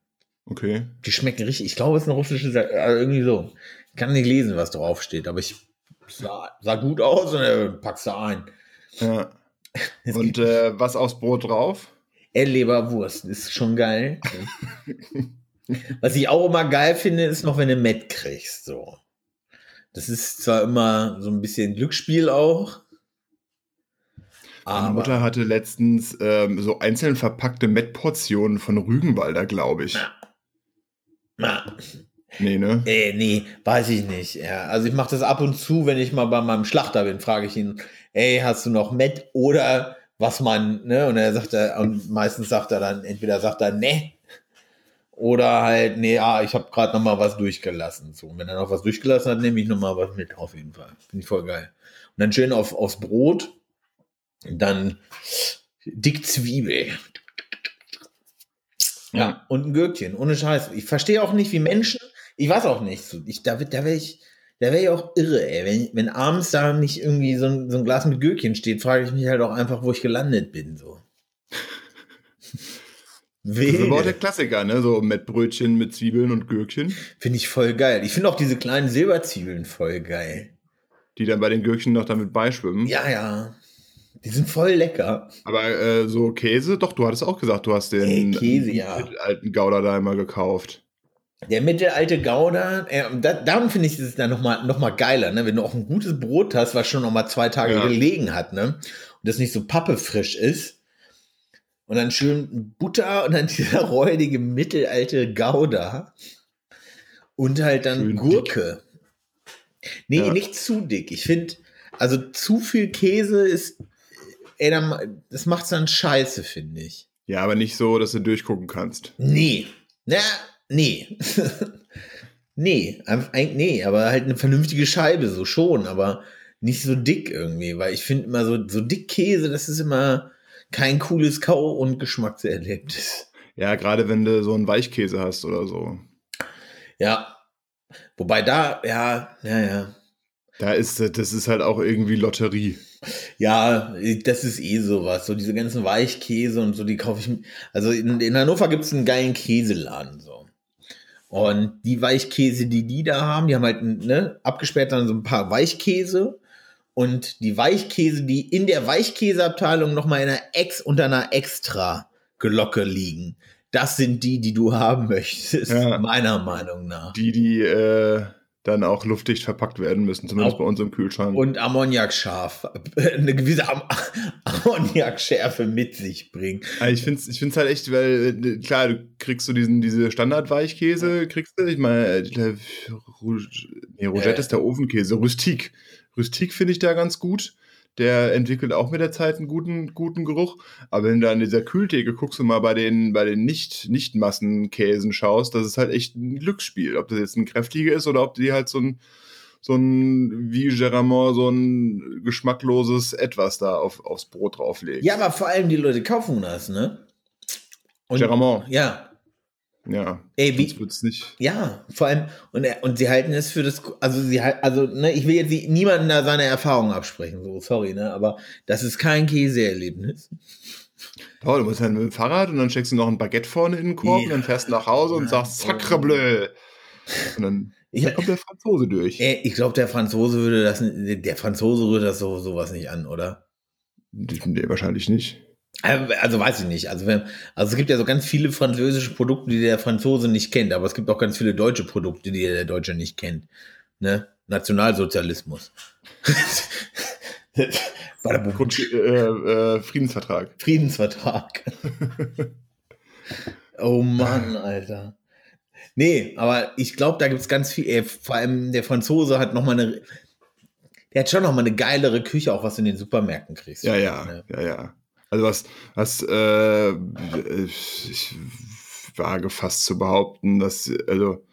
Speaker 1: Okay.
Speaker 2: Die schmecken richtig. Ich glaube, es ist eine russische Salz. Also irgendwie so. Ich kann nicht lesen, was drauf steht, aber ich sah, sah gut aus und äh, packst du ein.
Speaker 1: Ja. Und äh, was aufs Brot drauf?
Speaker 2: Leberwurst ist schon geil. Was ich auch immer geil finde, ist noch, wenn du Met kriegst. So. Das ist zwar immer so ein bisschen Glücksspiel auch.
Speaker 1: Meine Mutter hatte letztens ähm, so einzeln verpackte Mettportionen von Rügenwalder, glaube ich.
Speaker 2: na,
Speaker 1: Nee, ne?
Speaker 2: ey, nee, weiß ich nicht. Ja, also ich mache das ab und zu, wenn ich mal bei meinem Schlachter bin, frage ich ihn, ey, hast du noch Met oder was man, ne? Und er sagt er, und meistens sagt er dann, entweder sagt er, ne, oder halt, nee, ah, ich habe gerade noch mal was durchgelassen. So, und wenn er noch was durchgelassen hat, nehme ich noch mal was mit, auf jeden Fall. Finde ich voll geil. Und dann schön auf, aufs Brot, dann dick Zwiebel. Ja, und ein Gürkchen, ohne Scheiß. Ich verstehe auch nicht, wie Menschen, ich weiß auch nicht, ich, da, da wäre ich, da wäre ich auch irre, ey. Wenn, wenn abends da nicht irgendwie so ein, so ein Glas mit Gürkchen steht, frage ich mich halt auch einfach, wo ich gelandet bin, so.
Speaker 1: Das ist aber auch der
Speaker 2: Wilde.
Speaker 1: Klassiker, ne? So Mettbrötchen mit Zwiebeln und Gürkchen,
Speaker 2: Finde ich voll geil. Ich finde auch diese kleinen Silberzwiebeln voll geil.
Speaker 1: die dann bei den Gürkchen noch damit beischwimmen.
Speaker 2: Ja, ja. Die sind voll lecker.
Speaker 1: Aber äh, so Käse, doch, du hattest auch gesagt, du hast den
Speaker 2: Ey, Käse, ja.
Speaker 1: alten Gouda da immer gekauft.
Speaker 2: Der mittelalte Gouda, äh, da, darum finde ich es dann nochmal noch mal geiler, ne? wenn du auch ein gutes Brot hast, was schon nochmal zwei Tage
Speaker 1: Ja.
Speaker 2: gelegen hat, ne? Und das nicht so pappefrisch ist. Und dann schön Butter und dann dieser räudige mittelalte Gouda. Und halt dann
Speaker 1: Schön
Speaker 2: Gurke. Nee,
Speaker 1: Ja.
Speaker 2: nicht zu dick. Ich finde, also zu viel Käse ist, ey, dann, das macht's dann scheiße, finde ich.
Speaker 1: Ja, aber nicht so, dass du durchgucken kannst.
Speaker 2: Nee. Na, nee. nee, eigentlich- nee, aber halt eine vernünftige Scheibe, so schon, aber nicht so dick irgendwie, weil ich finde immer so, so dick Käse, das ist immer kein cooles Kau- und Geschmackserlebnis.
Speaker 1: Ja, gerade wenn du so einen Weichkäse hast oder so.
Speaker 2: Ja. Wobei da, ja, ja, ja.
Speaker 1: Da ist, das ist halt auch irgendwie Lotterie.
Speaker 2: Ja, das ist eh sowas. So diese ganzen Weichkäse und so, die kaufe ich. Also in, in Hannover gibt es einen geilen Käseladen. So. Und die Weichkäse, die die da haben, die haben halt ne, abgesperrt dann so ein paar Weichkäse. Und die Weichkäse, die in der Weichkäseabteilung nochmal in einer Ex unter einer extra Glocke liegen. Das sind die, die du haben möchtest,
Speaker 1: Ja.
Speaker 2: meiner Meinung nach.
Speaker 1: Die, die äh, dann auch luftdicht verpackt werden müssen, zumindest
Speaker 2: Auch-
Speaker 1: bei uns im Kühlschrank.
Speaker 2: und Ammoniakscharf, eine gewisse Am Ammoniakschärfe mit sich bringen.
Speaker 1: Also ich finde es ich find's halt echt, weil, äh, klar, du kriegst so diesen, diese Standardweichkäse, kriegst du, ich meine, äh, Rouge, nee, Rougette
Speaker 2: Ja.
Speaker 1: ist der Ofenkäse, Rustik. Rustik finde ich da ganz gut. Der entwickelt auch mit der Zeit einen guten, guten Geruch. Aber wenn du an dieser Kühltheke guckst und mal bei den, bei den nicht, nicht Massenkäsen schaust, das ist halt echt ein Glücksspiel. Ob das jetzt ein kräftiger ist oder ob die halt so ein, so ein, wie Geramont, so ein geschmackloses Etwas da auf, aufs Brot drauflegt.
Speaker 2: Ja, aber vor allem die Leute kaufen das, ne? Und,
Speaker 1: Geramont.
Speaker 2: Ja,
Speaker 1: Ja.
Speaker 2: ey, wie,
Speaker 1: wird's nicht.
Speaker 2: ja, vor allem, und, und sie halten es für das, also sie halt, also, ne, ich will jetzt nie- niemanden da seine Erfahrung absprechen, so, sorry, ne, aber das ist kein Käseerlebnis.
Speaker 1: Toll, du musst halt mit dem Fahrrad und dann steckst du noch ein Baguette vorne in den Korb
Speaker 2: Ja.
Speaker 1: und dann fährst du nach Hause und sagst, sacre bleu. Und dann,
Speaker 2: Ja.
Speaker 1: dann kommt der Franzose durch.
Speaker 2: Äh, Ich glaube, der Franzose würde das, der Franzose rührt das so, sowas nicht an, oder?
Speaker 1: Nee, wahrscheinlich nicht.
Speaker 2: Also also weiß ich nicht. Also, wenn, also es gibt ja so ganz viele französische Produkte, die der Franzose nicht kennt, aber es gibt auch ganz viele deutsche Produkte, die der Deutsche nicht kennt. Ne? Nationalsozialismus.
Speaker 1: Grund, äh, äh, Friedensvertrag.
Speaker 2: Friedensvertrag. oh Mann, Alter. Nee, aber ich glaube, da gibt es ganz viel. Äh, vor allem der Franzose hat noch mal eine. Der hat schon noch mal eine geilere Küche, auch was du in den Supermärkten kriegst.
Speaker 1: Ja, ja,
Speaker 2: Ne?
Speaker 1: ja, ja. Also was, was äh, ich wage fast zu behaupten, dass, also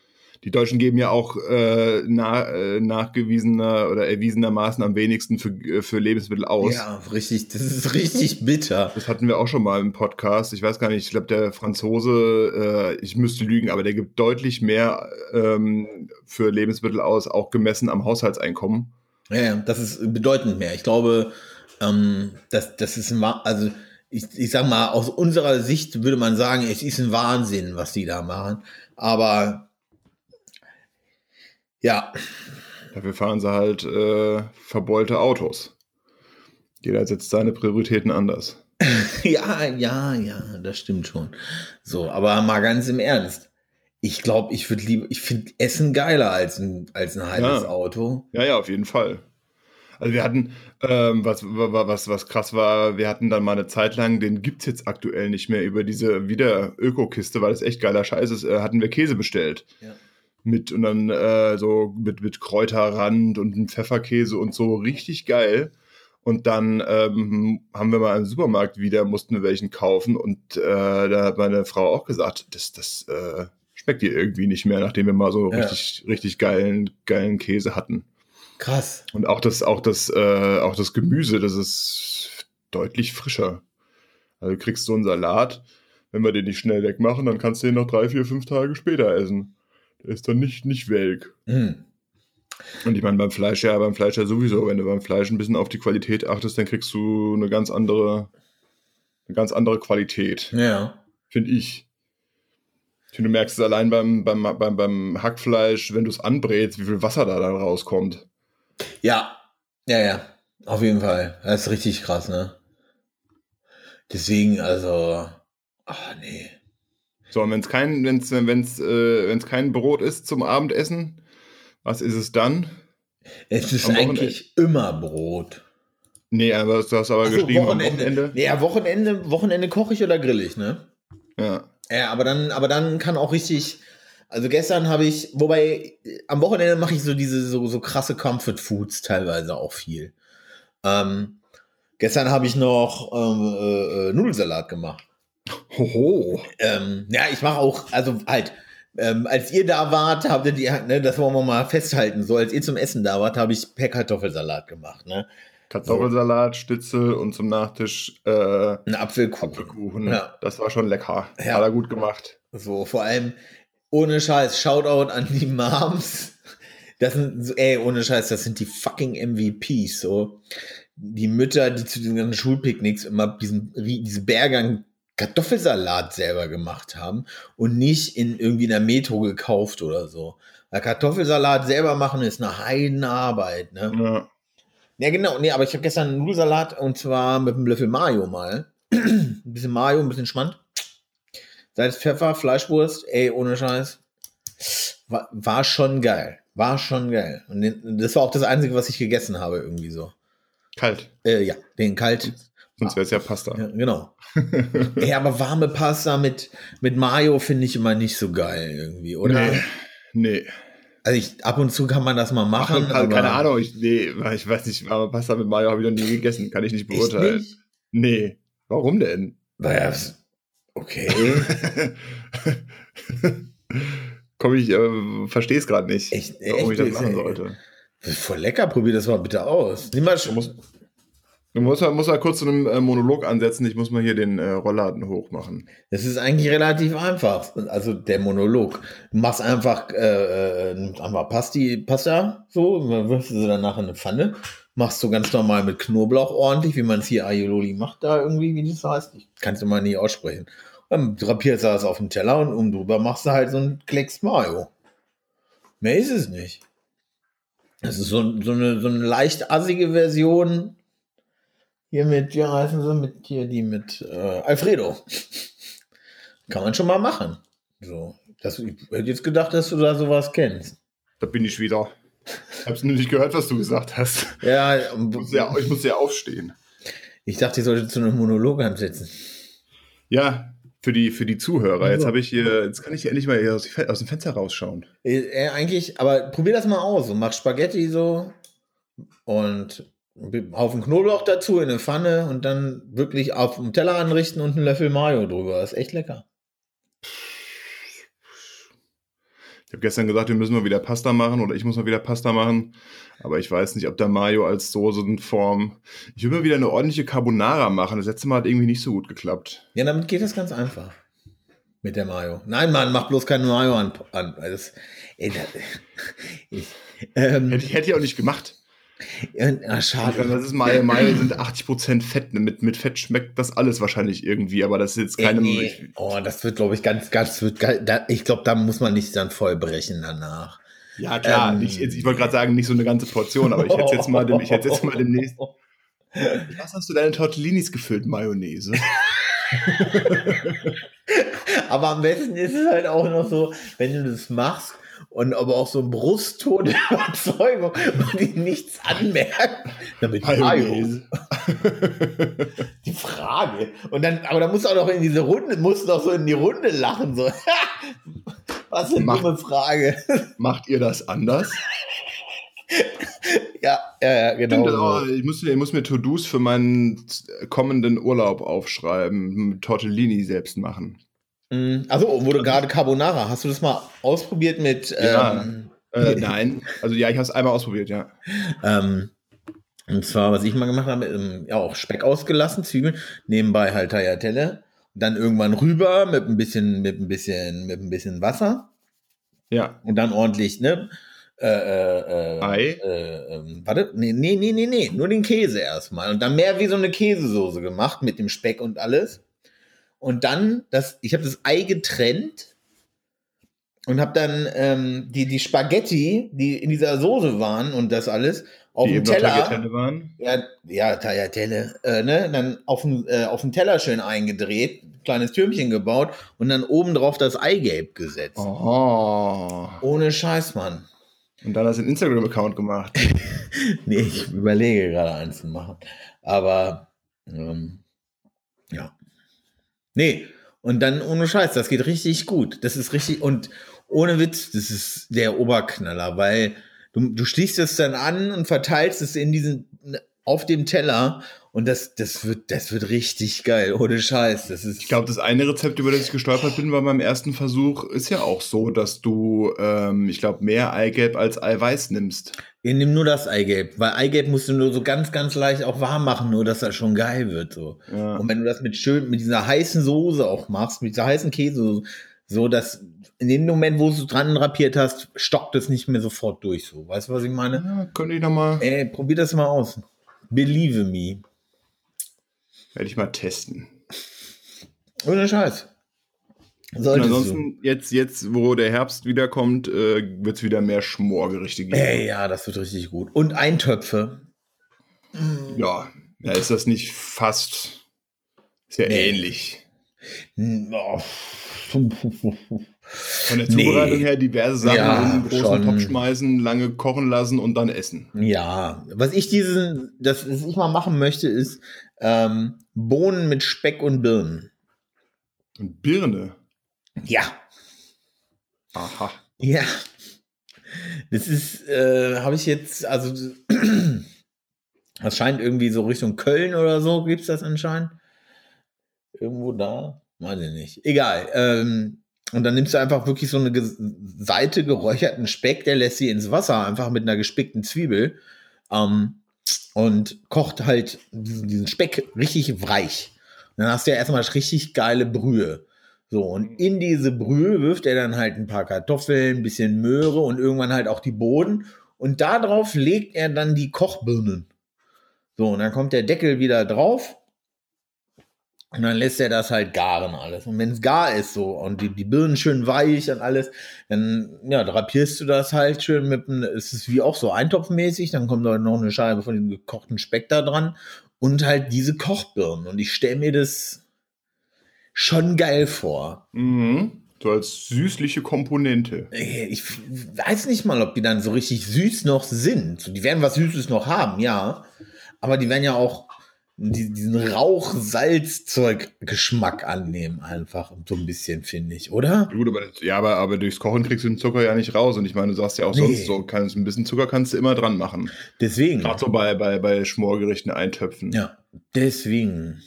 Speaker 1: die Deutschen geben ja auch äh, na, äh, nachgewiesener oder erwiesenermaßen am wenigsten für, für Lebensmittel aus.
Speaker 2: Ja, richtig. Das ist richtig bitter.
Speaker 1: Das hatten wir auch schon mal im Podcast. Ich weiß gar nicht, ich glaube, der Franzose, äh, ich müsste lügen, aber der gibt deutlich mehr ähm, für Lebensmittel aus, auch gemessen am Haushaltseinkommen.
Speaker 2: Ja, ja, das ist bedeutend mehr. Ich glaube, ähm, das, das ist ein, also ich, ich sag mal, aus unserer Sicht würde man sagen, es ist ein Wahnsinn, was die da machen. Aber ja,
Speaker 1: Dafür fahren sie halt äh, verbeulte Autos. Jeder setzt seine Prioritäten anders.
Speaker 2: ja, ja, ja, das stimmt schon. So, aber mal ganz im Ernst. Ich glaube, ich würde lieber, ich finde Essen geiler als ein, als ein halbes
Speaker 1: Ja.
Speaker 2: Auto.
Speaker 1: Ja, ja, auf jeden Fall. Also wir hatten, ähm, was, wa- was, was krass war, wir hatten dann mal eine Zeit lang, den gibt's jetzt aktuell nicht mehr, über diese wieder Öko-Kiste, weil das echt geiler Scheiß ist, äh, hatten wir Käse bestellt.
Speaker 2: Ja.
Speaker 1: Mit und dann äh, so mit, mit Kräuterrand und einem Pfefferkäse und so richtig geil. Und dann ähm, haben wir mal im Supermarkt wieder, mussten wir welchen kaufen und äh, da hat meine Frau auch gesagt, das, das äh, schmeckt ihr irgendwie nicht mehr, nachdem wir mal so
Speaker 2: Ja.
Speaker 1: richtig, richtig geilen, geilen Käse hatten.
Speaker 2: Krass.
Speaker 1: Und auch das, auch das, äh, auch das Gemüse, das ist deutlich frischer. Also du kriegst so einen Salat, wenn wir den nicht schnell wegmachen, dann kannst du den noch drei, vier, fünf Tage später essen. Der ist dann nicht, nicht welk.
Speaker 2: Hm.
Speaker 1: Und ich meine, beim Fleisch ja, beim Fleisch ja sowieso, wenn du beim Fleisch ein bisschen auf die Qualität achtest, dann kriegst du eine ganz andere, eine ganz andere Qualität,
Speaker 2: Ja.
Speaker 1: finde ich. Du merkst es allein beim, beim, beim, beim Hackfleisch, wenn du es anbrätst, wie viel Wasser da dann rauskommt.
Speaker 2: Ja, ja, ja. Auf jeden Fall. Das ist richtig krass, ne? Deswegen, also. Ach, nee.
Speaker 1: So, und wenn es kein, wenn's, wenn's, äh, wenn's kein Brot ist zum Abendessen, was ist es dann?
Speaker 2: Es ist eigentlich immer Brot.
Speaker 1: Nee, aber du hast aber
Speaker 2: so,
Speaker 1: geschrieben
Speaker 2: Wochenende.
Speaker 1: Wochenende.
Speaker 2: Nee, ja, Wochenende, Wochenende koche ich oder grill ich, ne?
Speaker 1: Ja.
Speaker 2: Ja, aber dann, aber dann kann auch richtig. Also gestern habe ich, wobei am Wochenende mache ich so diese so, so krasse Comfort Foods teilweise auch viel. Ähm, gestern habe ich noch ähm, äh, äh, Nudelsalat gemacht.
Speaker 1: Hoho.
Speaker 2: Ähm, ja, ich mache auch, also halt, ähm, als ihr da wart, habt ihr die, ne, das wollen wir mal festhalten. So, als ihr zum Essen da wart, habe ich per Kartoffelsalat gemacht, ne?
Speaker 1: Kartoffelsalat, Stützel und zum Nachtisch äh,
Speaker 2: Ein Apfelkuchen.
Speaker 1: Apfelkuchen.
Speaker 2: Ja.
Speaker 1: Das war schon lecker.
Speaker 2: Ja.
Speaker 1: Hat er gut gemacht.
Speaker 2: So, vor allem, ohne Scheiß, Shoutout an die Moms. Das sind, ey, ohne Scheiß, das sind die fucking MVPs, so. Die Mütter, die zu den ganzen Schulpicknicks immer diesen, diese Berge an Kartoffelsalat selber gemacht haben und nicht in irgendwie einer Metro gekauft oder so. Weil Kartoffelsalat selber machen ist eine Heidenarbeit, ne?
Speaker 1: Ja.
Speaker 2: Ja, genau. Nee, aber ich habe gestern einen Nudelsalat und zwar mit einem Löffel Mayo mal. ein bisschen Mayo, ein bisschen Schmand. Salz, Pfeffer, Fleischwurst. Ey, ohne Scheiß. War, war schon geil. War schon geil. Und das war auch das Einzige, was ich gegessen habe, irgendwie so.
Speaker 1: Kalt.
Speaker 2: Äh, ja, den kalt.
Speaker 1: Sonst wäre es ja Pasta.
Speaker 2: Ja, genau. Ey, aber warme Pasta mit, mit Mayo finde ich immer nicht so geil irgendwie, oder?
Speaker 1: Nee. Nee.
Speaker 2: Also ich, ab und zu kann man das mal machen.
Speaker 1: Ach, keine Ahnung. Ich, nee, ich weiß nicht, aber Pasta mit Mayo habe ich noch nie gegessen. Kann ich nicht beurteilen.
Speaker 2: nicht?
Speaker 1: Nee. Warum denn?
Speaker 2: Naja, okay.
Speaker 1: Komm, ich äh, verstehe es gerade nicht,
Speaker 2: Echt,
Speaker 1: warum
Speaker 2: echt,
Speaker 1: ich das machen sollte.
Speaker 2: Ist voll lecker, probier das mal bitte aus. Nimm mal
Speaker 1: Du musst, du musst, musst mal kurz zu einem äh, Monolog ansetzen. Ich muss mal hier den äh, Rollladen hochmachen.
Speaker 2: Das ist eigentlich relativ einfach. Also der Monolog. Du machst einfach, äh, äh, einfach Pasti, Pasta, so, dann wirfst du sie danach in eine Pfanne. Machst du ganz normal mit Knoblauch ordentlich, wie man es hier Aiololi macht, da irgendwie, wie das heißt. Ich kann es immer nie aussprechen. Dann drapierst du das auf den Teller und um drüber machst du halt so einen Klecks Mayo. Mehr ist es nicht. Das ist so, so, eine, so eine leicht assige Version. Hier mit, ja, heißen sie mit hier die mit äh, Alfredo. Kann man schon mal machen. So. Das, ich hätte jetzt gedacht, dass du da sowas kennst.
Speaker 1: Da bin ich wieder. Ich hab's nur nicht gehört, was du gesagt hast.
Speaker 2: Ja,
Speaker 1: Ich muss ja, ich muss ja aufstehen.
Speaker 2: ich dachte, ich sollte zu einem Monolog ansetzen.
Speaker 1: Ja, für die, für die Zuhörer. Jetzt
Speaker 2: Also.
Speaker 1: habe ich hier, jetzt kann ich endlich mal hier aus, aus dem Fenster rausschauen.
Speaker 2: Äh, äh, eigentlich, aber probier das mal aus. So, mach Spaghetti so und einen Haufen Knoblauch dazu in eine Pfanne und dann wirklich auf dem Teller anrichten und einen Löffel Mayo drüber. Das ist echt lecker.
Speaker 1: Ich habe gestern gesagt, wir müssen mal wieder Pasta machen oder ich muss mal wieder Pasta machen. Aber ich weiß nicht, ob der Mayo als Soßenform. Ich will mal wieder eine ordentliche Carbonara machen. Das letzte Mal hat irgendwie nicht so gut geklappt.
Speaker 2: Ja, damit geht das ganz einfach. Mit der Mayo. Nein, Mann, mach bloß keine Mayo an. an das, ey, das, ich, ähm,
Speaker 1: Hätte ich, hätte ich auch nicht gemacht.
Speaker 2: Äh, ah,
Speaker 1: Das
Speaker 2: schade.
Speaker 1: ist Mayo, Mayo sind 80% Fett. Mit, mit Fett schmeckt das alles wahrscheinlich irgendwie, aber das ist jetzt keine.
Speaker 2: Ey, nee. Oh, das wird, glaube ich, ganz, ganz, wird, da, ich glaube, da muss man nicht dann voll brechen danach.
Speaker 1: Ja, klar.
Speaker 2: Ähm.
Speaker 1: ich ich wollte gerade sagen, nicht so eine ganze Portion, aber ich hätte jetzt mal, dem, ich hätte jetzt mal demnächst. Was hast du deine Tortellinis gefüllt? Mayonnaise.
Speaker 2: Aber am besten ist es halt auch noch so, wenn du das machst und aber auch so ein Brustton der Überzeugung und die nichts anmerkt, damit.
Speaker 1: Mayonnaise.
Speaker 2: Die Frage. Und dann, aber da musst du auch noch in diese Runde, musst du auch so in die Runde lachen. So. Was für eine
Speaker 1: Mach-
Speaker 2: dumme Frage.
Speaker 1: Macht ihr das anders?
Speaker 2: Ja, ja, ja genau.
Speaker 1: auch. ich, muss, mir- ich muss mir To-Dos für meinen kommenden Urlaub aufschreiben. Tortellini selbst machen.
Speaker 2: Mm, Also, wo du gerade Carbonara, hast du das mal ausprobiert mit
Speaker 1: Ja.
Speaker 2: ähm,
Speaker 1: Äh, nein. Also ja, ich habe es einmal ausprobiert, ja.
Speaker 2: Ähm, und zwar, was ich mal gemacht habe, ähm, ja auch Speck ausgelassen, Zwiebeln, nebenbei halt Tagliatelle, dann irgendwann rüber mit ein bisschen, mit ein bisschen, mit ein bisschen Wasser
Speaker 1: Ja.
Speaker 2: und dann ordentlich, ne? Äh, äh, äh,
Speaker 1: Ei?
Speaker 2: Äh, ähm, warte, nee, nee, nee, nee, nee, nur den Käse erstmal und dann mehr wie so eine Käsesoße gemacht mit dem Speck und alles. Und dann, das, ich habe das Ei getrennt und habe dann ähm, die, die Spaghetti, die in dieser Soße waren und das alles, auf dem Teller.
Speaker 1: Waren.
Speaker 2: Ja, ja, Tagliatelle, äh, ne? Dann auf dem, äh, auf dem Teller schön eingedreht, kleines Türmchen gebaut und dann oben drauf das Eigelb gesetzt.
Speaker 1: Oh.
Speaker 2: Ohne Scheiß, Mann.
Speaker 1: Und dann hast du einen Instagram-Account gemacht.
Speaker 2: Nee, ich überlege gerade eins zu machen. Aber, ähm, ja. Nee, und dann ohne Scheiß, das geht richtig gut. Das ist richtig, und ohne Witz, das ist der Oberknaller, weil du, du schließt es dann an und verteilst es in diesen, auf dem Teller und das, das wird, das wird richtig geil, ohne Scheiß. Das ist,
Speaker 1: Ich glaube, das eine Rezept, über das ich gestolpert bin, war beim ersten Versuch, ist ja auch so, dass du, ähm, ich glaube, mehr Eigelb als Eiweiß nimmst.
Speaker 2: ihr nimm nur das Eigelb, weil Eigelb musst du nur so ganz, ganz leicht auch warm machen, nur dass das schon geil wird, so.
Speaker 1: Ja.
Speaker 2: Und wenn du das mit schön, mit dieser heißen Soße auch machst, mit dieser heißen Käse, so dass in dem Moment, wo du es dran rapiert hast, stockt es nicht mehr sofort durch, so. Weißt du, was ich meine?
Speaker 1: ja, könnte ich nochmal,
Speaker 2: Ey, probier das mal aus. Believe me.
Speaker 1: werde ich mal testen.
Speaker 2: Ohne Scheiß.
Speaker 1: Und
Speaker 2: Solltest du.
Speaker 1: ansonsten, jetzt, jetzt, wo der Herbst wiederkommt, äh, wird es wieder mehr Schmorgerichte geben.
Speaker 2: Ey, ja, das wird richtig gut. Und Eintöpfe.
Speaker 1: Ja. ja, ist das nicht fast, ist ja
Speaker 2: Nee.
Speaker 1: ähnlich.
Speaker 2: Oh.
Speaker 1: Von der
Speaker 2: Nee.
Speaker 1: Zubereitung her diverse Sachen
Speaker 2: Ja,
Speaker 1: in einen großen
Speaker 2: schon.
Speaker 1: Topf schmeißen, lange kochen lassen und dann essen.
Speaker 2: Ja, was ich diesen, das, was ich mal machen möchte, ist ähm, Bohnen mit Speck und Birnen.
Speaker 1: Und Birne.
Speaker 2: Ja,
Speaker 1: Aha.
Speaker 2: Ja. Das ist, äh, habe ich jetzt, also, das scheint irgendwie so Richtung Köln oder so, gibt es das anscheinend? Irgendwo da? Weiß ich nicht. Egal. Ähm, und dann nimmst du einfach wirklich so eine Seite geräucherten Speck, der lässt sie ins Wasser, einfach mit einer gespickten Zwiebel. Ähm, und kocht halt diesen, diesen Speck richtig weich. Und dann hast du ja erstmal richtig geile Brühe. So, und in diese Brühe wirft er dann halt ein paar Kartoffeln, ein bisschen Möhre und irgendwann halt auch die Boden. Und darauf legt er dann die Kochbirnen. So, und dann kommt der Deckel wieder drauf. Und dann lässt er das halt garen alles. Und wenn es gar ist so und die, die Birnen schön weich und alles, dann ja, drapierst du das halt schön mit einem, es ist wie auch so eintopfmäßig, dann kommt da noch eine Scheibe von dem gekochten Speck da dran und halt diese Kochbirnen. Und ich stelle mir das schon geil vor.
Speaker 1: Mhm. So als süßliche Komponente.
Speaker 2: Äh, Ich weiß nicht mal, ob die dann so richtig süß noch sind. Die werden was Süßes noch haben, ja. Aber die werden ja auch die- diesen Rauch-Salzzeug-Geschmack annehmen, einfach so ein bisschen, finde ich, oder?
Speaker 1: Gut, aber, ja, aber, aber durchs Kochen kriegst du den Zucker ja nicht raus. Und ich meine, du sagst ja auch
Speaker 2: Nee.
Speaker 1: sonst so, kannst, ein bisschen Zucker kannst du immer dran machen.
Speaker 2: Deswegen.
Speaker 1: Gerade so bei, bei, bei Schmorgerichten eintöpfen.
Speaker 2: Ja, deswegen.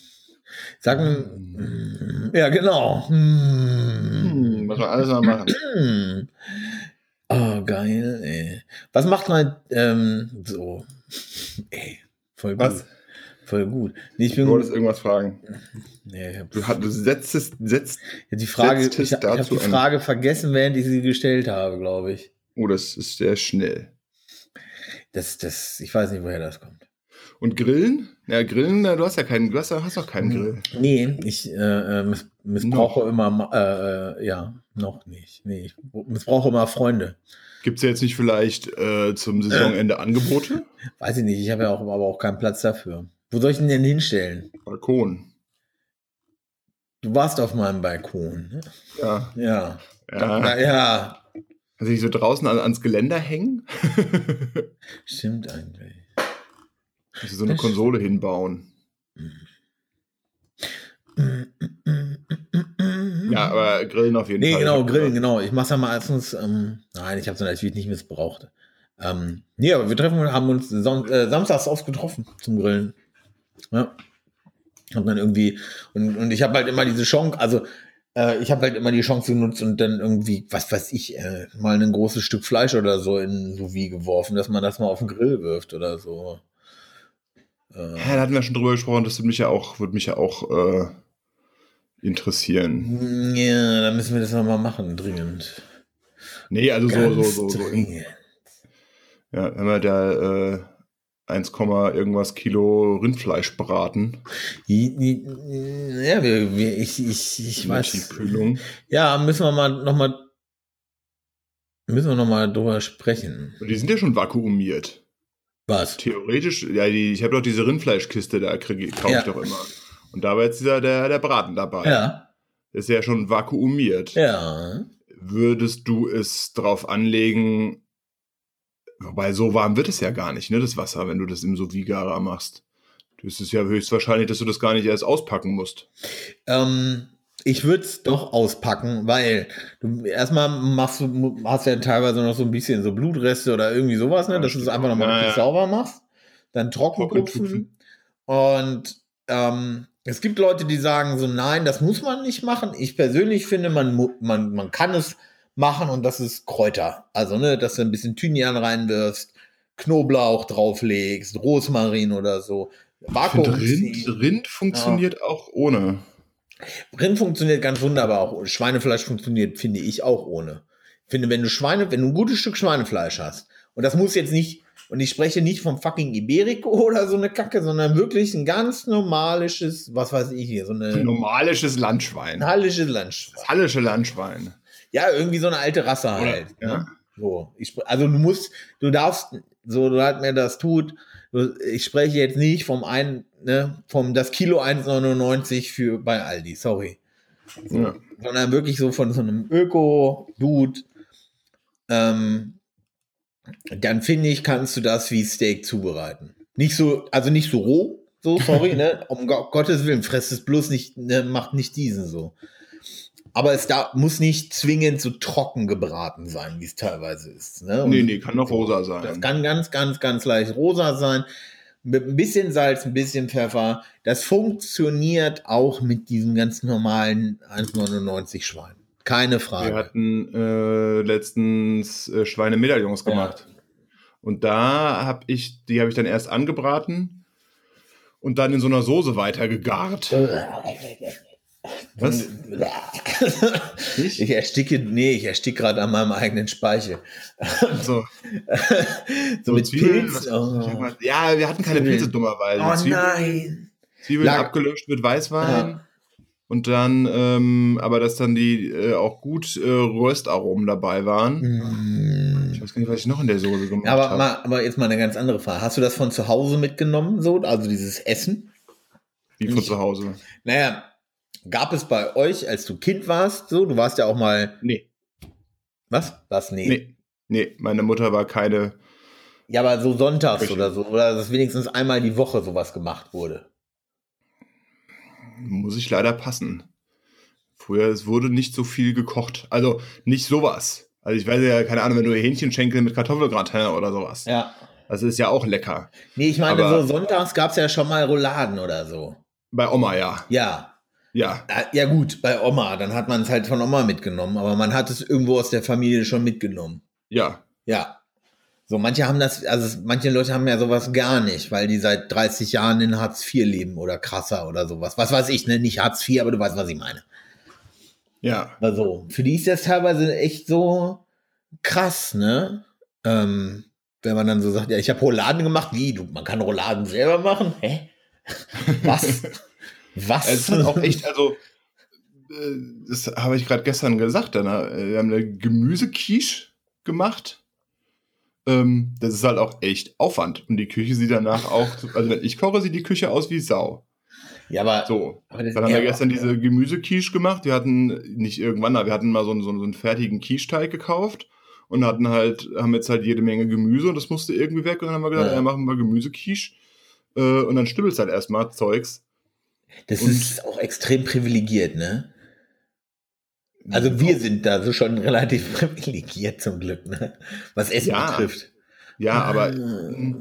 Speaker 2: Sagen, ja, genau. Hm.
Speaker 1: Hm, muss man alles mal machen.
Speaker 2: Oh, geil, ey. Was macht man ähm, so? Ey, voll gut.
Speaker 1: Was?
Speaker 2: Voll gut. Nee, ich bin,
Speaker 1: Du wolltest irgendwas fragen.
Speaker 2: nee, hab-
Speaker 1: Du, hat- du setzt es, setzt,
Speaker 2: Ja, die Frage, ich, ich habe die
Speaker 1: an.
Speaker 2: Frage vergessen, während ich sie gestellt habe, glaube ich.
Speaker 1: oh, das ist sehr schnell.
Speaker 2: Das, das, ich weiß nicht, woher das kommt.
Speaker 1: Und Grillen? Ja, Grillen, du hast ja keinen, du hast, ja- hast doch keinen Grill.
Speaker 2: Nee, ich äh, äh, miss, missbrauche immer, äh, äh, ja, noch nicht. Nee, ich missbrauche immer Freunde.
Speaker 1: Gibt es ja jetzt nicht vielleicht äh, zum Saisonende Angebote?
Speaker 2: Weiß ich nicht, ich habe ja auch, aber auch keinen Platz dafür. Wo soll ich ihn denn hinstellen?
Speaker 1: Balkon.
Speaker 2: Du warst auf meinem Balkon. ne?
Speaker 1: Ja.
Speaker 2: Ja.
Speaker 1: ja.
Speaker 2: Ja, ja.
Speaker 1: Also ich so draußen an, ans Geländer hängen?
Speaker 2: stimmt eigentlich.
Speaker 1: Also so eine
Speaker 2: Das-
Speaker 1: Konsole hinbauen. Ja, aber Grillen auf jeden
Speaker 2: Nee,
Speaker 1: Fall.
Speaker 2: genau,
Speaker 1: Ich hab
Speaker 2: Grillen, genau. Ich mach's ja mal erstens, ähm, nein, ich habe sie natürlich nicht missbraucht. Ähm, nee, aber wir treffen, haben uns son äh, samstags oft getroffen zum Grillen. Ja. Und dann irgendwie, und, und ich habe halt immer diese Chance, also äh, ich habe halt immer die Chance genutzt und dann irgendwie, was weiß ich, äh, mal ein großes Stück Fleisch oder so in sous vide geworfen, dass man das mal auf den Grill wirft oder so. Äh,
Speaker 1: Ja, da hatten wir schon drüber gesprochen, das würde mich ja auch, würde mich ja auch äh, interessieren.
Speaker 2: ja, dann müssen wir das noch mal machen, dringend.
Speaker 1: Nee, also so, so,
Speaker 2: Ganz
Speaker 1: so, so.
Speaker 2: dringend.
Speaker 1: Ja, wenn wir da äh, 1, irgendwas Kilo Rindfleisch braten.
Speaker 2: Ja, wir, wir, ich, ich, ich weiß. Ja, müssen wir mal noch mal müssen wir noch mal drüber sprechen.
Speaker 1: Die sind ja schon vakuumiert.
Speaker 2: Was?
Speaker 1: Theoretisch, ja, die, ich habe doch diese Rindfleischkiste, da kriege kaufe
Speaker 2: Ja.
Speaker 1: ich doch immer. Und da war jetzt dieser, der, der Braten dabei.
Speaker 2: Ja.
Speaker 1: Ist ja schon vakuumiert.
Speaker 2: Ja.
Speaker 1: Würdest du es drauf anlegen, wobei so warm wird es ja gar nicht, ne, das Wasser, wenn du das im sous vide machst. Das ist ja höchstwahrscheinlich, dass du das gar nicht erst auspacken musst.
Speaker 2: Ähm, ich würde es doch auspacken, weil du erstmal machst du, hast ja teilweise noch so ein bisschen so Blutreste oder irgendwie sowas, ne?
Speaker 1: Ja,
Speaker 2: dass du es einfach nochmal
Speaker 1: Ja,
Speaker 2: richtig sauber machst. Dann trocken
Speaker 1: Trockentupfen.
Speaker 2: Und ähm, es gibt Leute, die sagen so, nein, das muss man nicht machen. Ich persönlich finde, man, man, man kann es machen und das ist Kräuter. Also, ne, dass du ein bisschen Thymian reinwirfst, Knoblauch drauflegst, Rosmarin oder so. Vakuum
Speaker 1: Rind. Rind funktioniert auch ohne.
Speaker 2: Rind funktioniert ganz wunderbar auch. Schweinefleisch funktioniert, finde ich, auch ohne. Ich finde, wenn du Schweine, wenn du ein gutes Stück Schweinefleisch hast, und das muss jetzt nicht, und ich spreche nicht vom fucking Iberico oder so eine Kacke, sondern wirklich ein ganz normales, was weiß ich hier, so eine
Speaker 1: Normalisches Landschwein.
Speaker 2: ein hallisches Landschwein.
Speaker 1: Das hallische Landschwein.
Speaker 2: Ja, irgendwie so eine alte Rasse halt.
Speaker 1: ja.
Speaker 2: Ne? So, ich, also du musst, du darfst, so leid mir das tut, du- ich spreche jetzt nicht vom einen, ne, vom das Kilo 1,99 für bei Aldi, sorry. So,
Speaker 1: Ja.
Speaker 2: Sondern wirklich so von so einem Öko-Dude. Ähm, dann finde ich, kannst du das wie Steak zubereiten. Nicht so, also nicht so roh, so, sorry, ne? Um Go Gottes Willen, fresst es bloß nicht, ne, macht nicht diesen so. Aber es da muss nicht zwingend so trocken gebraten sein, wie es teilweise ist. Ne? Und
Speaker 1: Nee, nee, kann doch rosa
Speaker 2: Das
Speaker 1: sein.
Speaker 2: kann ganz, ganz, ganz leicht rosa sein. Mit ein bisschen Salz, ein bisschen Pfeffer. Das funktioniert auch mit diesem ganz normalen 1,99 Schwein. Keine Frage.
Speaker 1: Wir hatten äh, letztens äh, Schweinemedaillons gemacht. Und da habe ich, die habe ich dann erst angebraten und dann in so einer Soße weitergegart. Was?
Speaker 2: Ich ersticke, nee, ich ersticke gerade an meinem eigenen Speichel.
Speaker 1: So,
Speaker 2: So, mit
Speaker 1: Zwiebeln,
Speaker 2: Pilz.
Speaker 1: was-
Speaker 2: Oh,
Speaker 1: Ja, wir hatten keine
Speaker 2: Zwiebeln.
Speaker 1: Pilze dummerweise.
Speaker 2: oh
Speaker 1: Zwiebeln,
Speaker 2: nein.
Speaker 1: Zwiebeln
Speaker 2: Lag-
Speaker 1: abgelöscht mit Weißwein. Und dann, ähm, aber dass dann die äh, auch gut äh, Röstaromen dabei waren.
Speaker 2: Mm.
Speaker 1: Ich weiß gar nicht, was ich noch in der Soße gemacht
Speaker 2: Ja, aber,
Speaker 1: habe.
Speaker 2: mal, aber jetzt mal eine ganz andere Frage. Hast du das von zu Hause mitgenommen, so? Also dieses Essen?
Speaker 1: Wie von zu Hause.
Speaker 2: Naja, gab es bei euch, als du Kind warst, so? Du warst ja auch mal.
Speaker 1: Nee.
Speaker 2: Was? Was? Nee.
Speaker 1: Nee. Nee, meine Mutter war keine.
Speaker 2: Ja, aber so sonntags
Speaker 1: Küche.
Speaker 2: oder so. Oder dass wenigstens einmal die Woche sowas gemacht wurde.
Speaker 1: Muss ich leider passen. Früher, es wurde nicht so viel gekocht. Also nicht sowas. Also ich weiß ja, keine Ahnung, wenn du Hähnchenschenkel mit Kartoffelgratin oder sowas.
Speaker 2: Ja.
Speaker 1: Das ist ja auch lecker.
Speaker 2: Nee, ich meine,
Speaker 1: Aber-
Speaker 2: so sonntags gab es ja schon mal Rouladen oder so.
Speaker 1: Bei Oma, ja.
Speaker 2: Ja.
Speaker 1: Ja.
Speaker 2: Ja, Ja, gut, bei Oma. Dann hat man es halt von Oma mitgenommen. Aber man hat es irgendwo aus der Familie schon mitgenommen.
Speaker 1: Ja.
Speaker 2: Ja. So, manche haben das, also manche Leute haben ja sowas gar nicht, weil die seit 30 Jahren in Hartz IV leben oder krasser oder sowas. Was weiß ich, ne? Nicht Hartz IV, aber du weißt, was ich meine.
Speaker 1: Ja.
Speaker 2: Also, für die ist das teilweise echt so krass, ne? Ähm, wenn man dann so sagt, ja, ich habe Rouladen gemacht. Wie? Du, man kann Rouladen selber machen? Hä? Was? Was?
Speaker 1: Es ist auch echt, also, äh, das habe ich gerade gestern gesagt, dann, äh, wir haben eine Gemüsequiche gemacht. Ähm, das ist halt auch echt Aufwand. Und die Küche sieht danach auch, also wenn ich koche, sieht die Küche aus wie Sau.
Speaker 2: ja, aber,
Speaker 1: So.
Speaker 2: aber
Speaker 1: Dann haben wir
Speaker 2: ja,
Speaker 1: gestern diese Gemüsequiche gemacht. Wir hatten nicht irgendwann, aber wir hatten mal so einen, so einen, fertigen Quiche-Teig gekauft und hatten halt, haben jetzt halt jede Menge Gemüse und das musste irgendwie weg. Und dann haben wir gesagt,
Speaker 2: Ja.
Speaker 1: ja, machen wir Gemüsequiche. Äh, und dann stibbelst halt erstmal Zeugs.
Speaker 2: Das
Speaker 1: und-
Speaker 2: ist auch extrem privilegiert, ne? Also wir sind da so schon relativ privilegiert zum Glück, ne? Was Essen
Speaker 1: Ja,
Speaker 2: betrifft.
Speaker 1: Ja, aber
Speaker 2: Ah.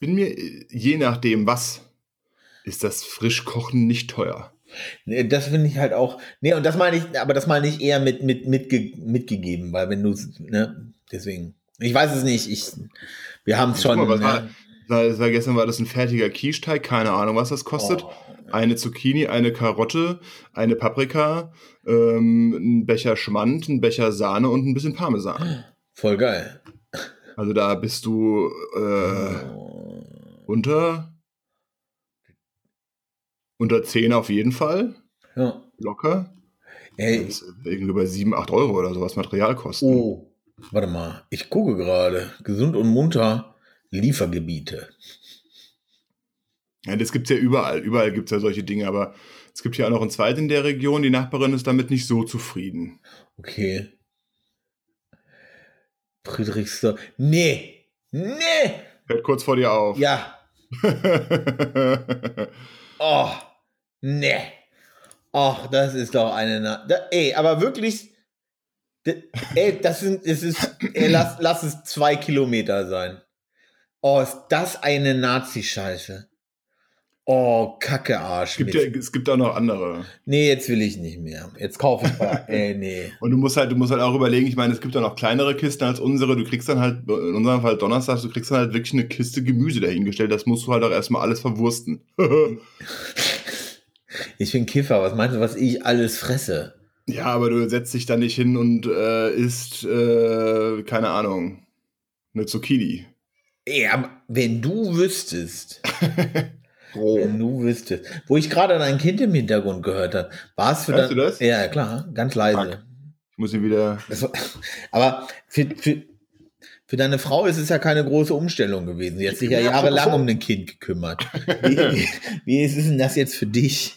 Speaker 1: bin mir, je nachdem was, ist das Frischkochen nicht teuer.
Speaker 2: Nee, das finde ich halt auch. Nee, und das meine ich, aber das meine ich eher mit, mit, mitge, mitgegeben, weil wenn du, ne, deswegen. Ich weiß es nicht. Ich, wir haben es schon.
Speaker 1: Mal, was
Speaker 2: ne?
Speaker 1: war- Das war gestern war das ein fertiger Quiche-Teig, keine Ahnung, was das kostet.
Speaker 2: Oh.
Speaker 1: Eine Zucchini, eine Karotte, eine Paprika, ähm, ein Becher Schmand, ein Becher Sahne und ein bisschen Parmesan.
Speaker 2: Voll geil.
Speaker 1: Also da bist du äh,
Speaker 2: Oh.
Speaker 1: unter unter 10 auf jeden Fall.
Speaker 2: Ja.
Speaker 1: Locker.
Speaker 2: Ey,
Speaker 1: Das ist irgendwie bei 7, 8 Euro oder sowas Materialkosten.
Speaker 2: oh, warte mal. Ich gucke gerade. Gesund und munter Liefergebiete.
Speaker 1: Ja, das gibt's ja überall. Überall gibt's ja solche Dinge, aber es gibt ja auch noch ein zweit in der Region. Die Nachbarin ist damit nicht so zufrieden.
Speaker 2: Okay. Friedrichsdorf. Nee. Nee.
Speaker 1: Hört kurz vor dir auf.
Speaker 2: Ja. Oh. Nee. Ach, das ist doch eine. Na da, ey, aber wirklich. Ey, das sind. Es ist. Ey, lass, lass es zwei Kilometer sein. Oh, ist das eine Nazi-Scheiße. Oh, Kacke Arsch.
Speaker 1: es, gibt ja, es gibt auch noch andere.
Speaker 2: Nee, jetzt will ich nicht mehr. Jetzt kaufe ich mal. Ey, nee.
Speaker 1: Und du musst halt, du musst halt auch überlegen, ich meine, es gibt auch noch kleinere Kisten als unsere. Du kriegst dann halt, in unserem Fall Donnerstag, du kriegst dann halt wirklich eine Kiste Gemüse dahingestellt. Das musst du halt auch erstmal alles verwursten.
Speaker 2: Ich bin Kiffer. Was meinst du, was ich alles fresse?
Speaker 1: ja, aber du setzt dich dann nicht hin und äh, isst, äh, keine Ahnung, eine Zucchini.
Speaker 2: Ja, wenn du wüsstest. Wenn du wüsstest. Wo ich gerade dein Kind im Hintergrund gehört habe. War es für
Speaker 1: Hörst
Speaker 2: dein-
Speaker 1: du das?
Speaker 2: Ja, klar, ganz leise.
Speaker 1: Fuck. Ich muss hier wieder.
Speaker 2: War, aber für, für, für deine Frau ist es ja keine große Umstellung gewesen. Sie hat sich ja
Speaker 1: Ja,
Speaker 2: jahrelang um ein Kind gekümmert. Wie, wie, wie ist denn das jetzt für dich?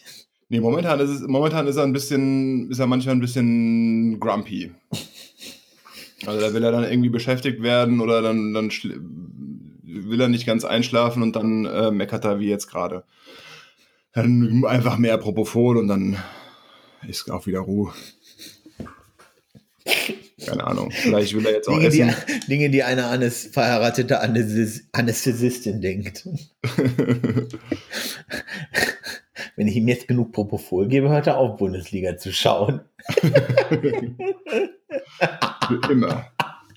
Speaker 1: Nee, momentan ist es, momentan ist er ein bisschen, ist er manchmal ein bisschen grumpy. Also da will er dann irgendwie beschäftigt werden oder dann, dann will er nicht ganz einschlafen und dann äh, meckert er wie jetzt gerade. Dann einfach mehr Propofol und dann ist auch wieder Ruhe. Keine Ahnung. Vielleicht will er jetzt auch
Speaker 2: Dinge, die,
Speaker 1: essen.
Speaker 2: Dinge, die eine Anes, verheiratete Anästhesi- Anästhesistin denkt. Wenn ich ihm jetzt genug Propofol gebe, hört er auf, Bundesliga zu schauen.
Speaker 1: Für immer.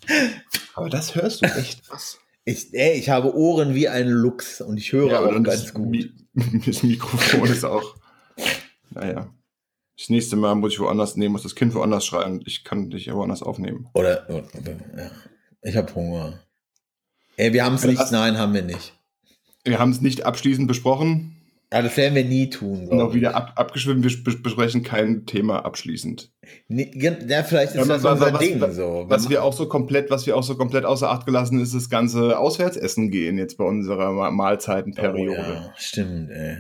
Speaker 1: Aber das hörst du echt was.
Speaker 2: Ich, ey, ich habe Ohren wie ein Luchs und ich höre auch
Speaker 1: und
Speaker 2: ganz gut.
Speaker 1: Mi das Mikrofon ist auch. Naja. Das nächste Mal muss ich woanders nehmen, muss das Kind woanders schreien ich kann dich woanders aufnehmen.
Speaker 2: Oder, oder ja. ich habe Hunger. Ey, wir haben es
Speaker 1: Ja,
Speaker 2: nicht. Nein, haben wir nicht.
Speaker 1: Wir haben es nicht abschließend besprochen.
Speaker 2: Ja, das werden wir nie tun.
Speaker 1: Noch ich. wieder ab, abgeschwimmt, wir besprechen kein Thema abschließend.
Speaker 2: Nee, ja, vielleicht ist ja, das was, unser was, Ding
Speaker 1: was,
Speaker 2: so.
Speaker 1: Was wir auch so komplett, was wir auch so komplett außer Acht gelassen ist, das ganze Auswärtsessen gehen jetzt bei unserer Mahlzeitenperiode. Oh,
Speaker 2: ja, stimmt, ey.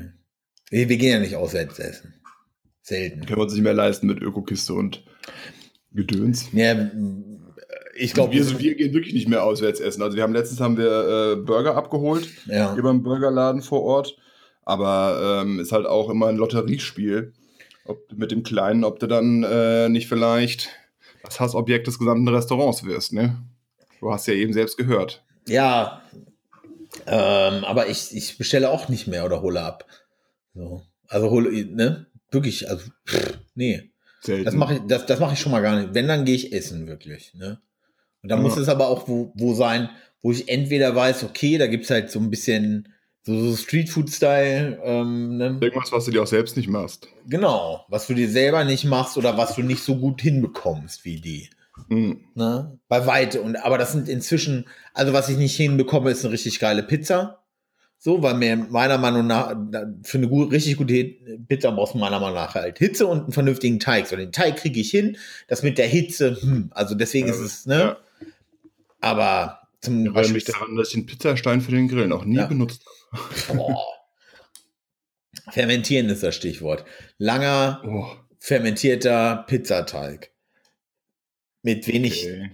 Speaker 2: Wir, wir gehen ja nicht auswärts essen. Selten.
Speaker 1: Können wir uns nicht mehr leisten mit Ökokiste und Gedöns.
Speaker 2: Ja, ich glaube,
Speaker 1: wir, wir, gehen wirklich nicht mehr auswärts essen. Also wir haben letztens haben wir äh, Burger abgeholt
Speaker 2: ja.
Speaker 1: über einen Burgerladen vor Ort. Aber ähm, ist halt auch immer ein Lotteriespiel. Ob, mit dem Kleinen, ob du dann äh, nicht vielleicht das Hassobjekt des gesamten Restaurants wirst, ne? Du hast ja eben selbst gehört.
Speaker 2: Ja, ähm, aber ich, ich bestelle auch nicht mehr oder hole ab. So. Also hole, ne? Wirklich, also, pff, nee. Selten. Das mache ich, das, das mache ich schon mal gar nicht. Wenn, dann gehe ich essen, wirklich, ne? Und dann ja. muss es aber auch wo, wo sein, wo ich entweder weiß, okay, da gibt es halt so ein bisschen so, so Streetfood-Style. Ähm, ne?
Speaker 1: Irgendwas, was du dir auch selbst nicht machst.
Speaker 2: Genau, was du dir selber nicht machst oder was du nicht so gut hinbekommst wie die. Mhm. Ne? Bei Weite. Und, aber das sind inzwischen, also was ich nicht hinbekomme, ist eine richtig geile Pizza. So, weil mir meiner Meinung nach, für eine gut, richtig gute Pizza brauchst du meiner Meinung nach halt Hitze und einen vernünftigen Teig. So, den Teig kriege ich hin, das mit der Hitze, hm, also deswegen ja, ist es, ne? Ja. Aber
Speaker 1: zum ja, Beispiel. mich daran, dass ich den Pizzastein für den Grill noch nie ja. benutzt habe.
Speaker 2: Fermentieren ist das Stichwort. Langer, oh. fermentierter Pizzateig. Mit wenig, okay.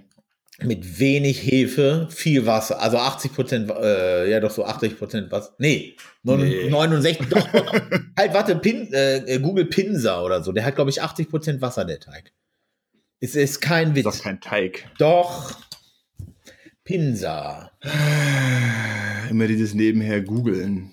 Speaker 2: mit wenig Hefe, viel Wasser. Also 80 Prozent, äh, ja doch so 80 Prozent Wasser. Nee, nee. 69, doch, doch. halt, warte, Pin, äh, Google Pinsa oder so. Der hat, glaube ich, 80 Prozent Wasser, der Teig. Es ist kein Witz. Das
Speaker 1: ist doch kein Teig.
Speaker 2: Doch. Pinsa.
Speaker 1: Immer dieses nebenher googeln.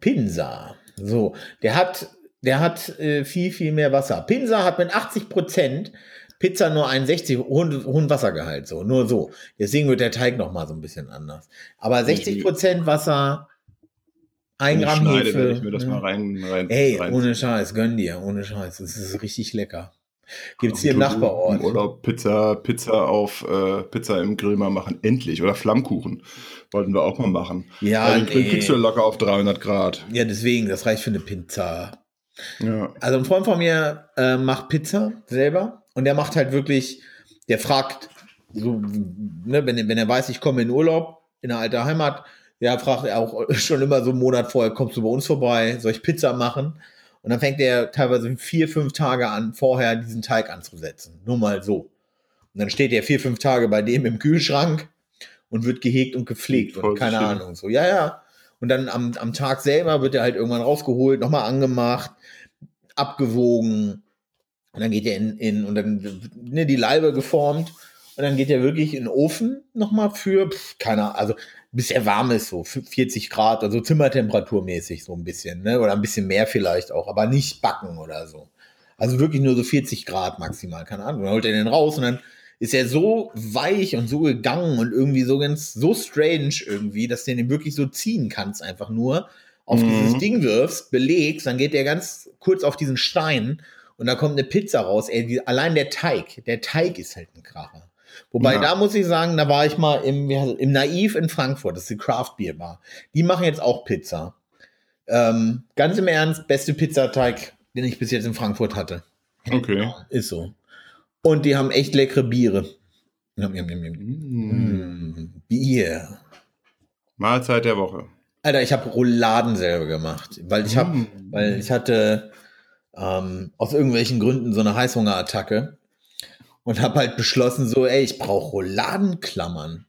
Speaker 2: Pinsa. So, der hat, der hat äh, viel, viel mehr Wasser. Pinsa hat mit 80 Prozent Pizza nur 61, hohen, hohen Wassergehalt, so, nur so. Deswegen wird der Teig noch mal so ein bisschen anders. Aber 60 Prozent Wasser, ein Gramm Hefe.
Speaker 1: Ich mir das mal rein, rein,
Speaker 2: Ey, rein. ohne Scheiß, gönn dir, ohne Scheiß. Das ist richtig lecker. Gibt es hier im Nachbarort.
Speaker 1: Oder Pizza, Pizza auf äh, Pizza im Grill mal machen. Endlich. Oder Flammkuchen. Wollten wir auch mal machen.
Speaker 2: Ja. Weil
Speaker 1: den kriegst du locker auf 300 Grad.
Speaker 2: Ja, deswegen, das reicht für eine Pizza.
Speaker 1: Ja.
Speaker 2: Also ein Freund von mir äh, macht Pizza selber und der macht halt wirklich, der fragt, so, ne, wenn, wenn er weiß, ich komme in Urlaub in eine alte Heimat, ja, fragt er auch schon immer so einen Monat vorher, kommst du bei uns vorbei, soll ich Pizza machen? Und dann fängt er teilweise vier, fünf Tage an, vorher diesen Teig anzusetzen. Nur mal so. Und dann steht er vier, fünf Tage bei dem im Kühlschrank und wird gehegt und gepflegt und keine schön. Ahnung. So, ja, ja. Und dann am, am Tag selber wird er halt irgendwann rausgeholt, nochmal angemacht, abgewogen. Und dann geht er in, in und dann ne, die Leibe geformt. Und dann geht er wirklich in den Ofen nochmal für, pf, keine Ahnung, also bis er warm ist, so 40 Grad, also Zimmertemperaturmäßig so ein bisschen, ne? Oder ein bisschen mehr vielleicht auch, aber nicht backen oder so. Also wirklich nur so 40 Grad maximal, keine Ahnung. Dann holt er den raus und dann ist er so weich und so gegangen und irgendwie so ganz, so strange irgendwie, dass du den wirklich so ziehen kannst, einfach nur auf mhm. dieses Ding wirfst, belegst, dann geht der ganz kurz auf diesen Stein und da kommt eine Pizza raus. Ey, die, allein der Teig, der Teig ist halt ein Kracher. Wobei, ja. da muss ich sagen, da war ich mal im, im Naiv in Frankfurt, das ist die Craft Beer Bar. Die machen jetzt auch Pizza. Ähm, ganz im Ernst, beste Pizzateig, den ich bis jetzt in Frankfurt hatte.
Speaker 1: Okay.
Speaker 2: Ist so. Und die haben echt leckere Biere. Mm.
Speaker 1: Mm.
Speaker 2: Bier.
Speaker 1: Mahlzeit der Woche.
Speaker 2: Alter, ich habe Rouladen selber gemacht, weil ich habe, mm. weil ich hatte ähm, aus irgendwelchen Gründen so eine Heißhungerattacke und habe halt beschlossen, so, ey, ich brauche Rouladenklammern.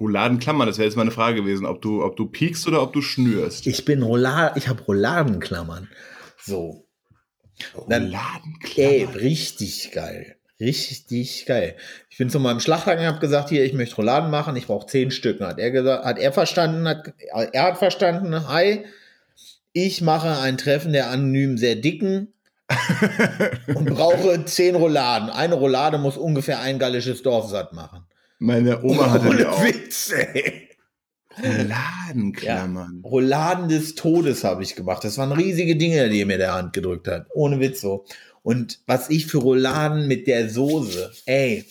Speaker 1: Rouladenklammern, das wäre jetzt meine Frage gewesen, ob du, ob du piekst oder ob du schnürst.
Speaker 2: Ich bin Roulad, ich habe Rouladenklammern. So.
Speaker 1: Rouladenklammern.
Speaker 2: Ey, richtig geil. Richtig geil. Ich bin zu meinem Schlachtwagen und habe gesagt, hier, ich möchte Rouladen machen, ich brauche zehn Stück. Hat er gesagt, hat er verstanden, hat, er hat verstanden, hi, ich mache ein Treffen der anonym sehr dicken und brauche zehn Rouladen. Eine Roulade muss ungefähr ein gallisches Dorf satt machen.
Speaker 1: Meine Oma hatte
Speaker 2: Ohne auch. Witz, ey.
Speaker 1: Rouladenklammern.
Speaker 2: Ja, Rouladen des Todes habe ich gemacht. Das waren riesige Dinge, die er mir der Hand gedrückt hat. Ohne Witz so. Und was ich für Rouladen mit der Soße, ey,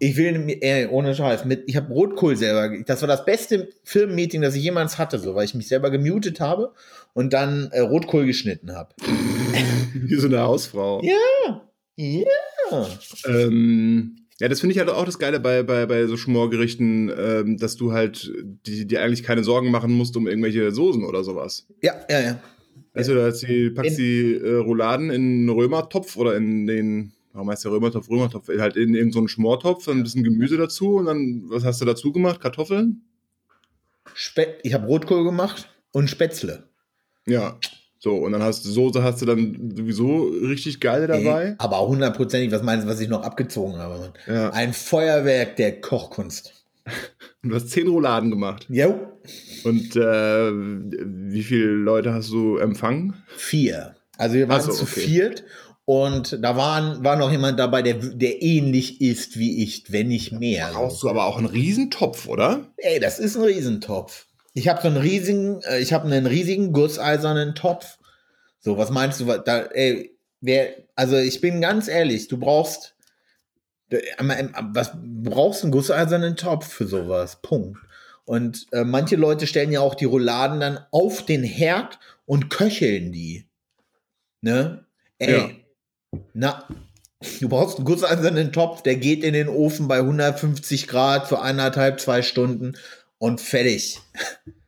Speaker 2: Ich will, ey, ohne Scheiß, mit, ich habe Rotkohl selber, das war das beste Firmenmeeting, das ich jemals hatte, so, weil ich mich selber gemutet habe und dann äh, Rotkohl geschnitten habe.
Speaker 1: Wie so eine Hausfrau.
Speaker 2: Ja. Ja.
Speaker 1: Ähm, ja, das finde ich halt auch das Geile bei, bei, bei so Schmorgerichten, ähm, dass du halt die, dir eigentlich keine Sorgen machen musst um irgendwelche Soßen oder sowas.
Speaker 2: Ja, ja, ja.
Speaker 1: Du, da die, packst die äh, Rouladen in einen Römertopf oder in den, warum heißt der Römertopf, Römertopf, halt in irgendeinen so einen Schmortopf, dann ein bisschen Gemüse dazu und dann, was hast du dazu gemacht? Kartoffeln?
Speaker 2: Spä ich habe Rotkohl gemacht und Spätzle.
Speaker 1: Ja. So, und dann hast du Soße hast du dann sowieso richtig geile dabei.
Speaker 2: Ey, aber auch hundertprozentig, was meinst du, was ich noch abgezogen habe?
Speaker 1: Ja.
Speaker 2: Ein Feuerwerk der Kochkunst.
Speaker 1: Und du hast zehn Rouladen gemacht.
Speaker 2: Jo.
Speaker 1: Und äh, wie viele Leute hast du empfangen?
Speaker 2: Vier. Also wir waren
Speaker 1: so,
Speaker 2: zu
Speaker 1: okay.
Speaker 2: viert und da waren, war noch jemand dabei, der, der ähnlich ist wie ich, wenn nicht mehr.
Speaker 1: Brauchst du aber auch einen Riesentopf, oder?
Speaker 2: Ey, das ist ein Riesentopf. Ich habe so einen riesigen, äh, ich habe einen riesigen gusseisernen Topf. So, was meinst du? Da, ey, wer, also ich bin ganz ehrlich, du brauchst, im- was du brauchst einen gusseisernen Topf für sowas. Punkt. Und äh, manche Leute stellen ja auch die Rouladen dann auf den Herd und köcheln die. Ne? Ey,
Speaker 1: Ja.
Speaker 2: na, du brauchst einen gusseisernen Topf, der geht in den Ofen bei 150 Grad für eineinhalb, zwei Stunden und fertig.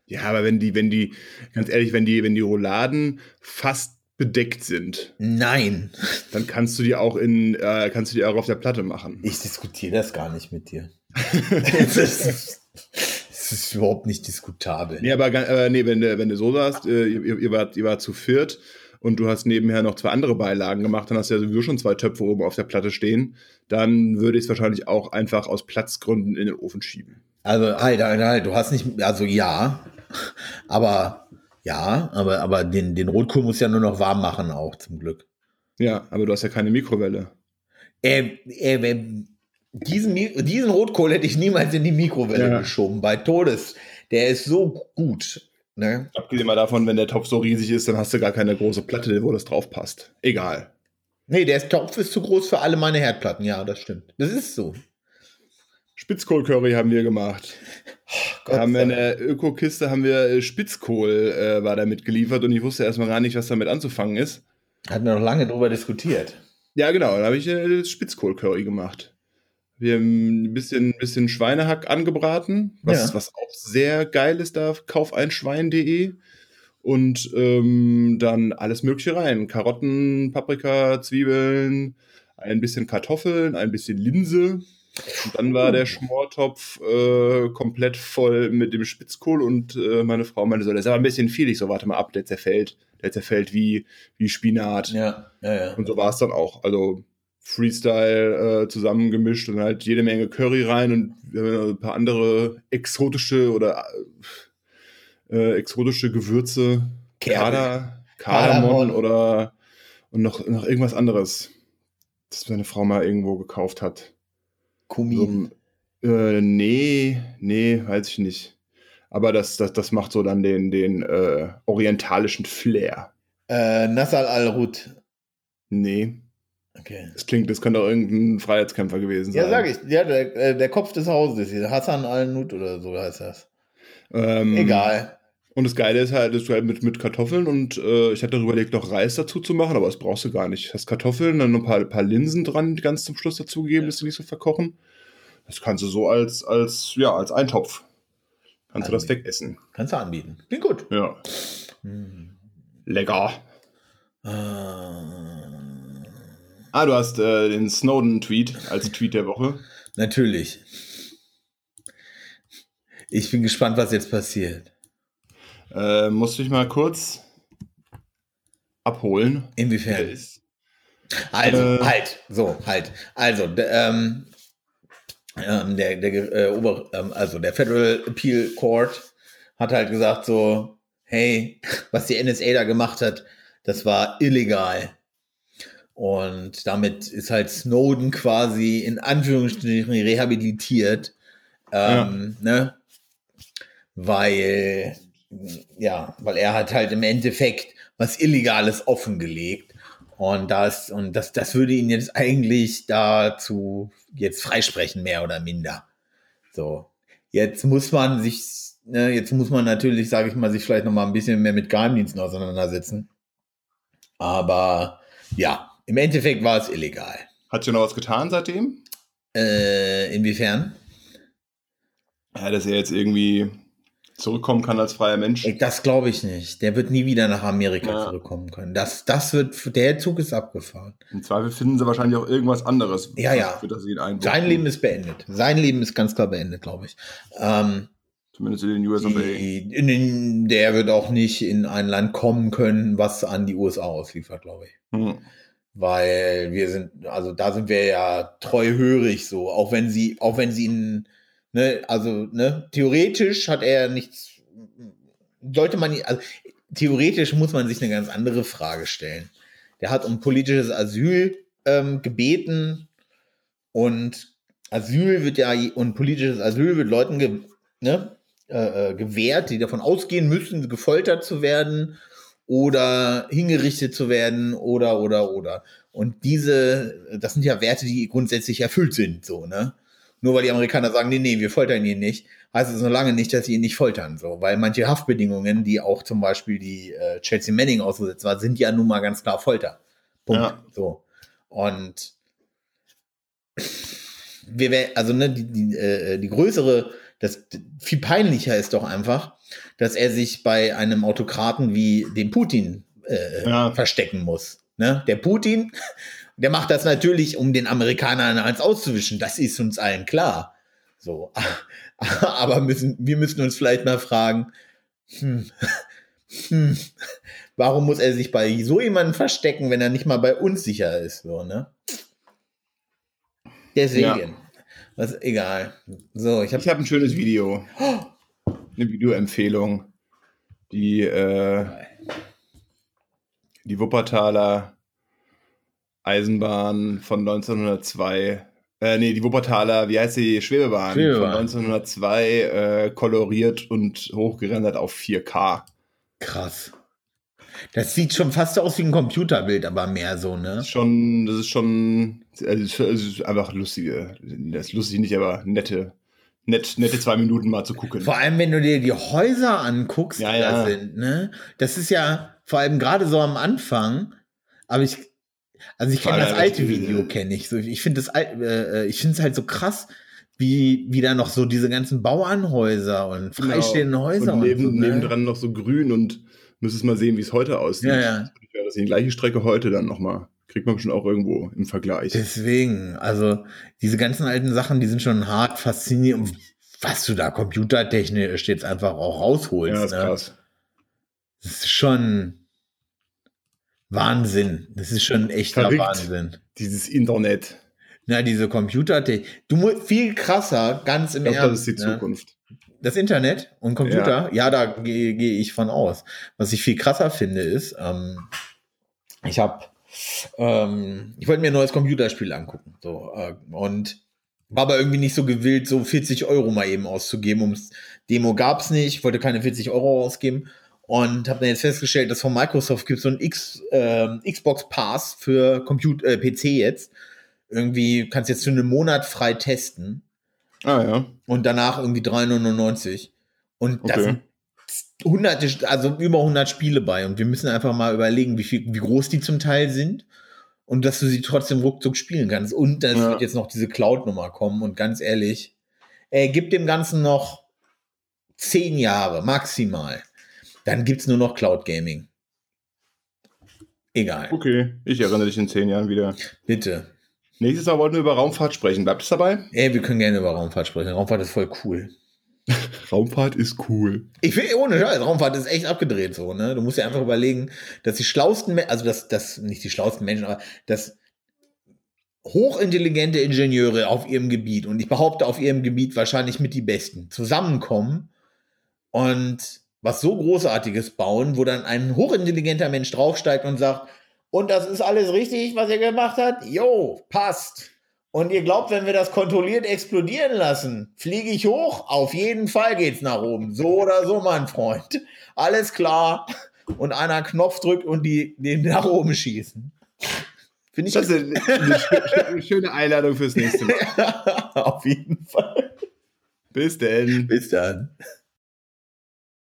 Speaker 1: Ja, aber wenn die, wenn die, ganz ehrlich, wenn die, wenn die Rouladen fast bedeckt sind,
Speaker 2: Nein,
Speaker 1: dann kannst du die auch in, äh, kannst du die auch auf der Platte machen.
Speaker 2: ich diskutiere das gar nicht mit dir. das, ist, das ist überhaupt nicht diskutabel.
Speaker 1: Nee, aber äh, nee, wenn du, wenn du so sagst, äh, ihr, ihr, wart, ihr wart zu viert und du hast nebenher noch zwei andere Beilagen gemacht, dann hast du ja sowieso schon zwei Töpfe oben auf der Platte stehen, dann würde ich es wahrscheinlich auch einfach aus Platzgründen in den Ofen schieben.
Speaker 2: Also, halt, halt, halt, du hast nicht, also ja, aber ja, aber, aber den, den Rotkohl muss ja nur noch warm machen, auch zum Glück.
Speaker 1: Ja, aber du hast ja keine Mikrowelle.
Speaker 2: Äh, äh, diesen, diesen Rotkohl hätte ich niemals in die Mikrowelle
Speaker 1: Ja.
Speaker 2: geschoben, bei Todes. Der ist so gut. Ne?
Speaker 1: Abgesehen mal davon, wenn der Topf so riesig ist, dann hast du gar keine große Platte, wo das drauf passt. Egal.
Speaker 2: Nee, der Topf ist zu groß für alle meine Herdplatten. Ja, das stimmt. Das ist so.
Speaker 1: Spitzkohl-Curry haben wir gemacht. Da haben wir in der Öko-Kiste haben wir äh, Spitzkohl äh, war da mitgeliefert und ich wusste erstmal gar nicht, was damit anzufangen ist.
Speaker 2: Hatten wir noch lange drüber diskutiert.
Speaker 1: Ja, genau, da habe ich äh, Spitzkohl-Curry gemacht. Wir haben ein bisschen, bisschen Schweinehack angebraten, was,
Speaker 2: Ja.
Speaker 1: was auch sehr geil ist da, kaufeinschwein.de. Und ähm, dann alles Mögliche rein. Karotten, Paprika, Zwiebeln, ein bisschen Kartoffeln, ein bisschen Linse. Und dann war der Schmortopf äh, komplett voll mit dem Spitzkohl und äh, meine Frau meinte so, das ist aber ein bisschen viel. Ich so, warte mal ab, der zerfällt. Der zerfällt wie, wie Spinat.
Speaker 2: Ja, ja, ja.
Speaker 1: Und so war es dann auch. Also Freestyle äh, zusammengemischt und halt jede Menge Curry rein und ja ein paar andere exotische oder äh, exotische Gewürze. Kader.
Speaker 2: Kardamom
Speaker 1: oder und noch, noch irgendwas anderes, das meine Frau mal irgendwo gekauft hat.
Speaker 2: Kumin.
Speaker 1: So, äh, nee, nee, weiß ich nicht. Aber das, das, das macht so dann den, den äh, orientalischen Flair.
Speaker 2: Äh, Nassal al-Rut.
Speaker 1: Nee.
Speaker 2: Okay.
Speaker 1: Das klingt, das könnte auch irgendein Freiheitskämpfer gewesen sein.
Speaker 2: Ja, sag ich. Ja, der, äh, der Kopf des Hauses hier. Hassan al-Nut oder so heißt das.
Speaker 1: Ähm,
Speaker 2: Egal.
Speaker 1: Und das Geile ist halt, dass du halt mit, mit Kartoffeln und äh, ich hatte überlegt, noch Reis dazu zu machen, aber das brauchst du gar nicht. Du hast Kartoffeln, dann noch ein paar, paar Linsen dran, ganz zum Schluss dazugegeben, dass die nicht so verkochen. Das kannst du so als, als, ja, als Eintopf. Kannst du das
Speaker 2: Anbieten.
Speaker 1: wegessen.
Speaker 2: Kannst du anbieten. Klingt gut.
Speaker 1: Ja.
Speaker 2: Hm.
Speaker 1: Lecker.
Speaker 2: Ah,
Speaker 1: Ah, du hast äh, den Snowden-Tweet als Tweet der Woche.
Speaker 2: natürlich. Ich bin gespannt, was jetzt passiert.
Speaker 1: Äh, musst du dich mal kurz abholen.
Speaker 2: Inwiefern?
Speaker 1: ist.
Speaker 2: Also,
Speaker 1: Äh.
Speaker 2: halt, so, halt. Also, der, ähm, ähm, der, der, äh, Ober, ähm, also der Federal Appeal Court hat halt gesagt so, hey, was die NSA da gemacht hat, das war illegal. Und damit ist halt Snowden quasi in Anführungsstrichen rehabilitiert, ähm, ne? Weil, ja, weil er hat halt im Endeffekt was Illegales offengelegt. Und das, und das, das würde ihn jetzt eigentlich dazu jetzt freisprechen, mehr oder minder. So. Jetzt muss man sich, ne, jetzt muss man natürlich, sage ich mal, sich vielleicht noch mal ein bisschen mehr mit Geheimdiensten auseinandersetzen. Aber ja, im Endeffekt war es illegal.
Speaker 1: Hat sich noch was getan seitdem?
Speaker 2: Äh, inwiefern?
Speaker 1: Ja, dass er jetzt irgendwie zurückkommen kann als freier Mensch.
Speaker 2: Ey, Das glaube ich nicht. Der wird nie wieder nach Amerika
Speaker 1: Ja.
Speaker 2: zurückkommen können. Das, das wird, der Zug ist abgefahren.
Speaker 1: Im Zweifel finden sie wahrscheinlich auch irgendwas anderes.
Speaker 2: Ja, ja.
Speaker 1: Für das sie ihn.
Speaker 2: Sein Leben ist beendet. Sein Leben ist ganz klar beendet, glaube ich. Ähm,
Speaker 1: Zumindest in den US of A.
Speaker 2: die, in den, der wird auch nicht in ein Land kommen können, was an die USA ausliefert, glaube ich.
Speaker 1: Hm.
Speaker 2: Weil wir sind, also da sind wir ja treuhörig so, auch wenn sie, auch wenn sie ihn, ne, also, ne, theoretisch hat er nichts, sollte man, also theoretisch muss man sich eine ganz andere Frage stellen. Der hat um politisches Asyl ähm, gebeten und Asyl wird ja, und politisches Asyl wird Leuten ge, ne, äh, äh, gewährt, die davon ausgehen müssen, gefoltert zu werden oder hingerichtet zu werden oder, oder, oder. Und diese, das sind ja Werte, die grundsätzlich erfüllt sind, so, ne? Nur weil die Amerikaner sagen, nee, nee, wir foltern ihn nicht, heißt es noch lange nicht, dass sie ihn nicht foltern, so. Weil manche Haftbedingungen, die auch zum Beispiel die äh, Chelsea Manning ausgesetzt war, sind ja nun mal ganz klar Folter. Punkt.
Speaker 1: Ja.
Speaker 2: So. Und wir wär, also ne, die, die, äh, die größere, das viel peinlicher ist doch einfach, dass er sich bei einem Autokraten wie dem Putin äh,
Speaker 1: Ja.
Speaker 2: verstecken muss. Ne? Der Putin, der macht das natürlich, um den Amerikanern eins auszuwischen. Das ist uns allen klar. So. Aber müssen, wir müssen uns vielleicht mal fragen, hm, hm, warum muss er sich bei so jemandem verstecken, wenn er nicht mal bei uns sicher ist? So, ne? Deswegen. Was, egal. So, ich habe
Speaker 1: Ich habe ein schönes Video. Eine Videoempfehlung. Die, äh, die Wuppertaler Eisenbahn von 1902. Äh, nee, die Wuppertaler, wie heißt die? Schwebebahn,
Speaker 2: Schwebebahn.
Speaker 1: von 1902 äh, koloriert und hochgerendert auf 4K.
Speaker 2: krass. Das sieht schon fast aus wie ein Computerbild, aber mehr so, ne?
Speaker 1: Das ist schon, das ist schon, also es ist einfach lustige, das ist lustig nicht, aber nette, nett, nette zwei Minuten mal zu gucken.
Speaker 2: Vor allem, wenn du dir die Häuser anguckst,
Speaker 1: Ja,
Speaker 2: die da
Speaker 1: ja.
Speaker 2: sind, ne? Das ist ja vor allem gerade so am Anfang, aber ich, also ich kenne das alte Video, kenne ich. So, ich finde das, äh, äh, ich finde es halt so krass, wie, wie da noch so diese ganzen Bauernhäuser und freistehende Häuser
Speaker 1: Genau. und neben,
Speaker 2: so, ne?
Speaker 1: nebendran noch so grün und müsstest mal sehen, wie es heute aussieht.
Speaker 2: Ja, ja.
Speaker 1: Das ist die gleiche Strecke heute dann nochmal. Kriegt man schon auch irgendwo im Vergleich.
Speaker 2: Deswegen, also diese ganzen alten Sachen, die sind schon hart faszinierend. Und Was du da computertechnisch jetzt einfach auch rausholst,
Speaker 1: ja, das ist
Speaker 2: ne?
Speaker 1: krass.
Speaker 2: Das ist schon Wahnsinn. Das ist schon echter
Speaker 1: Verrückt.
Speaker 2: Wahnsinn.
Speaker 1: Dieses Internet.
Speaker 2: Na, diese Computertechnik. Du musst viel krasser, ganz im
Speaker 1: Ich
Speaker 2: Ernst.
Speaker 1: das ist die
Speaker 2: ne?
Speaker 1: Zukunft.
Speaker 2: Das Internet und Computer, ja, da gehe gehe ich von aus. Was ich viel krasser finde, ist, ähm, ich habe, ähm, ich wollte mir ein neues Computerspiel angucken. So, äh, und war aber irgendwie nicht so gewillt, so 40 Euro mal eben auszugeben. Ums Demo gab's nicht, ich wollte keine 40 Euro ausgeben. Und habe dann jetzt festgestellt, dass von Microsoft gibt so ein X, ähm, Xbox Pass für Computer, äh, PC jetzt. Irgendwie kannst jetzt für einen Monat frei testen
Speaker 1: Ah ja.
Speaker 2: und danach irgendwie 3,99. Und da
Speaker 1: Okay.
Speaker 2: sind hunderte, also über 100 Spiele bei. Und wir müssen einfach mal überlegen, wie, viel, wie groß die zum Teil sind. Und dass du sie trotzdem ruckzuck spielen kannst. Und da
Speaker 1: Ja.
Speaker 2: wird jetzt noch diese Cloud-Nummer kommen. Und ganz ehrlich, äh, gib dem Ganzen noch zehn Jahre maximal. Dann gibt's nur noch Cloud Gaming. Egal.
Speaker 1: Okay, ich erinnere dich in zehn Jahren wieder.
Speaker 2: Bitte.
Speaker 1: Nächstes Mal wollten wir über Raumfahrt sprechen. Bleibt es dabei?
Speaker 2: Ey, wir können gerne über Raumfahrt sprechen. Raumfahrt ist voll cool.
Speaker 1: Raumfahrt ist cool.
Speaker 2: Ich will ohne Scheiß, Raumfahrt ist echt abgedreht so, ne? Du musst dir einfach überlegen, dass die schlausten, also das, das, nicht die schlausten Menschen, aber dass hochintelligente Ingenieure auf ihrem Gebiet, und ich behaupte auf ihrem Gebiet wahrscheinlich mit die besten, zusammenkommen und was so Großartiges bauen, wo dann ein hochintelligenter Mensch draufsteigt und sagt, und das ist alles richtig, was ihr gemacht habt? Jo, passt. Und ihr glaubt, wenn wir das kontrolliert explodieren lassen, fliege ich hoch? Auf jeden Fall geht's nach oben. So oder so, mein Freund. Alles klar. Und einer Knopf drückt und die den nach oben schießen. Finde ich
Speaker 1: Das ist eine, eine, eine schöne Einladung fürs nächste Mal.
Speaker 2: auf jeden Fall.
Speaker 1: Bis denn.
Speaker 2: Bis dann.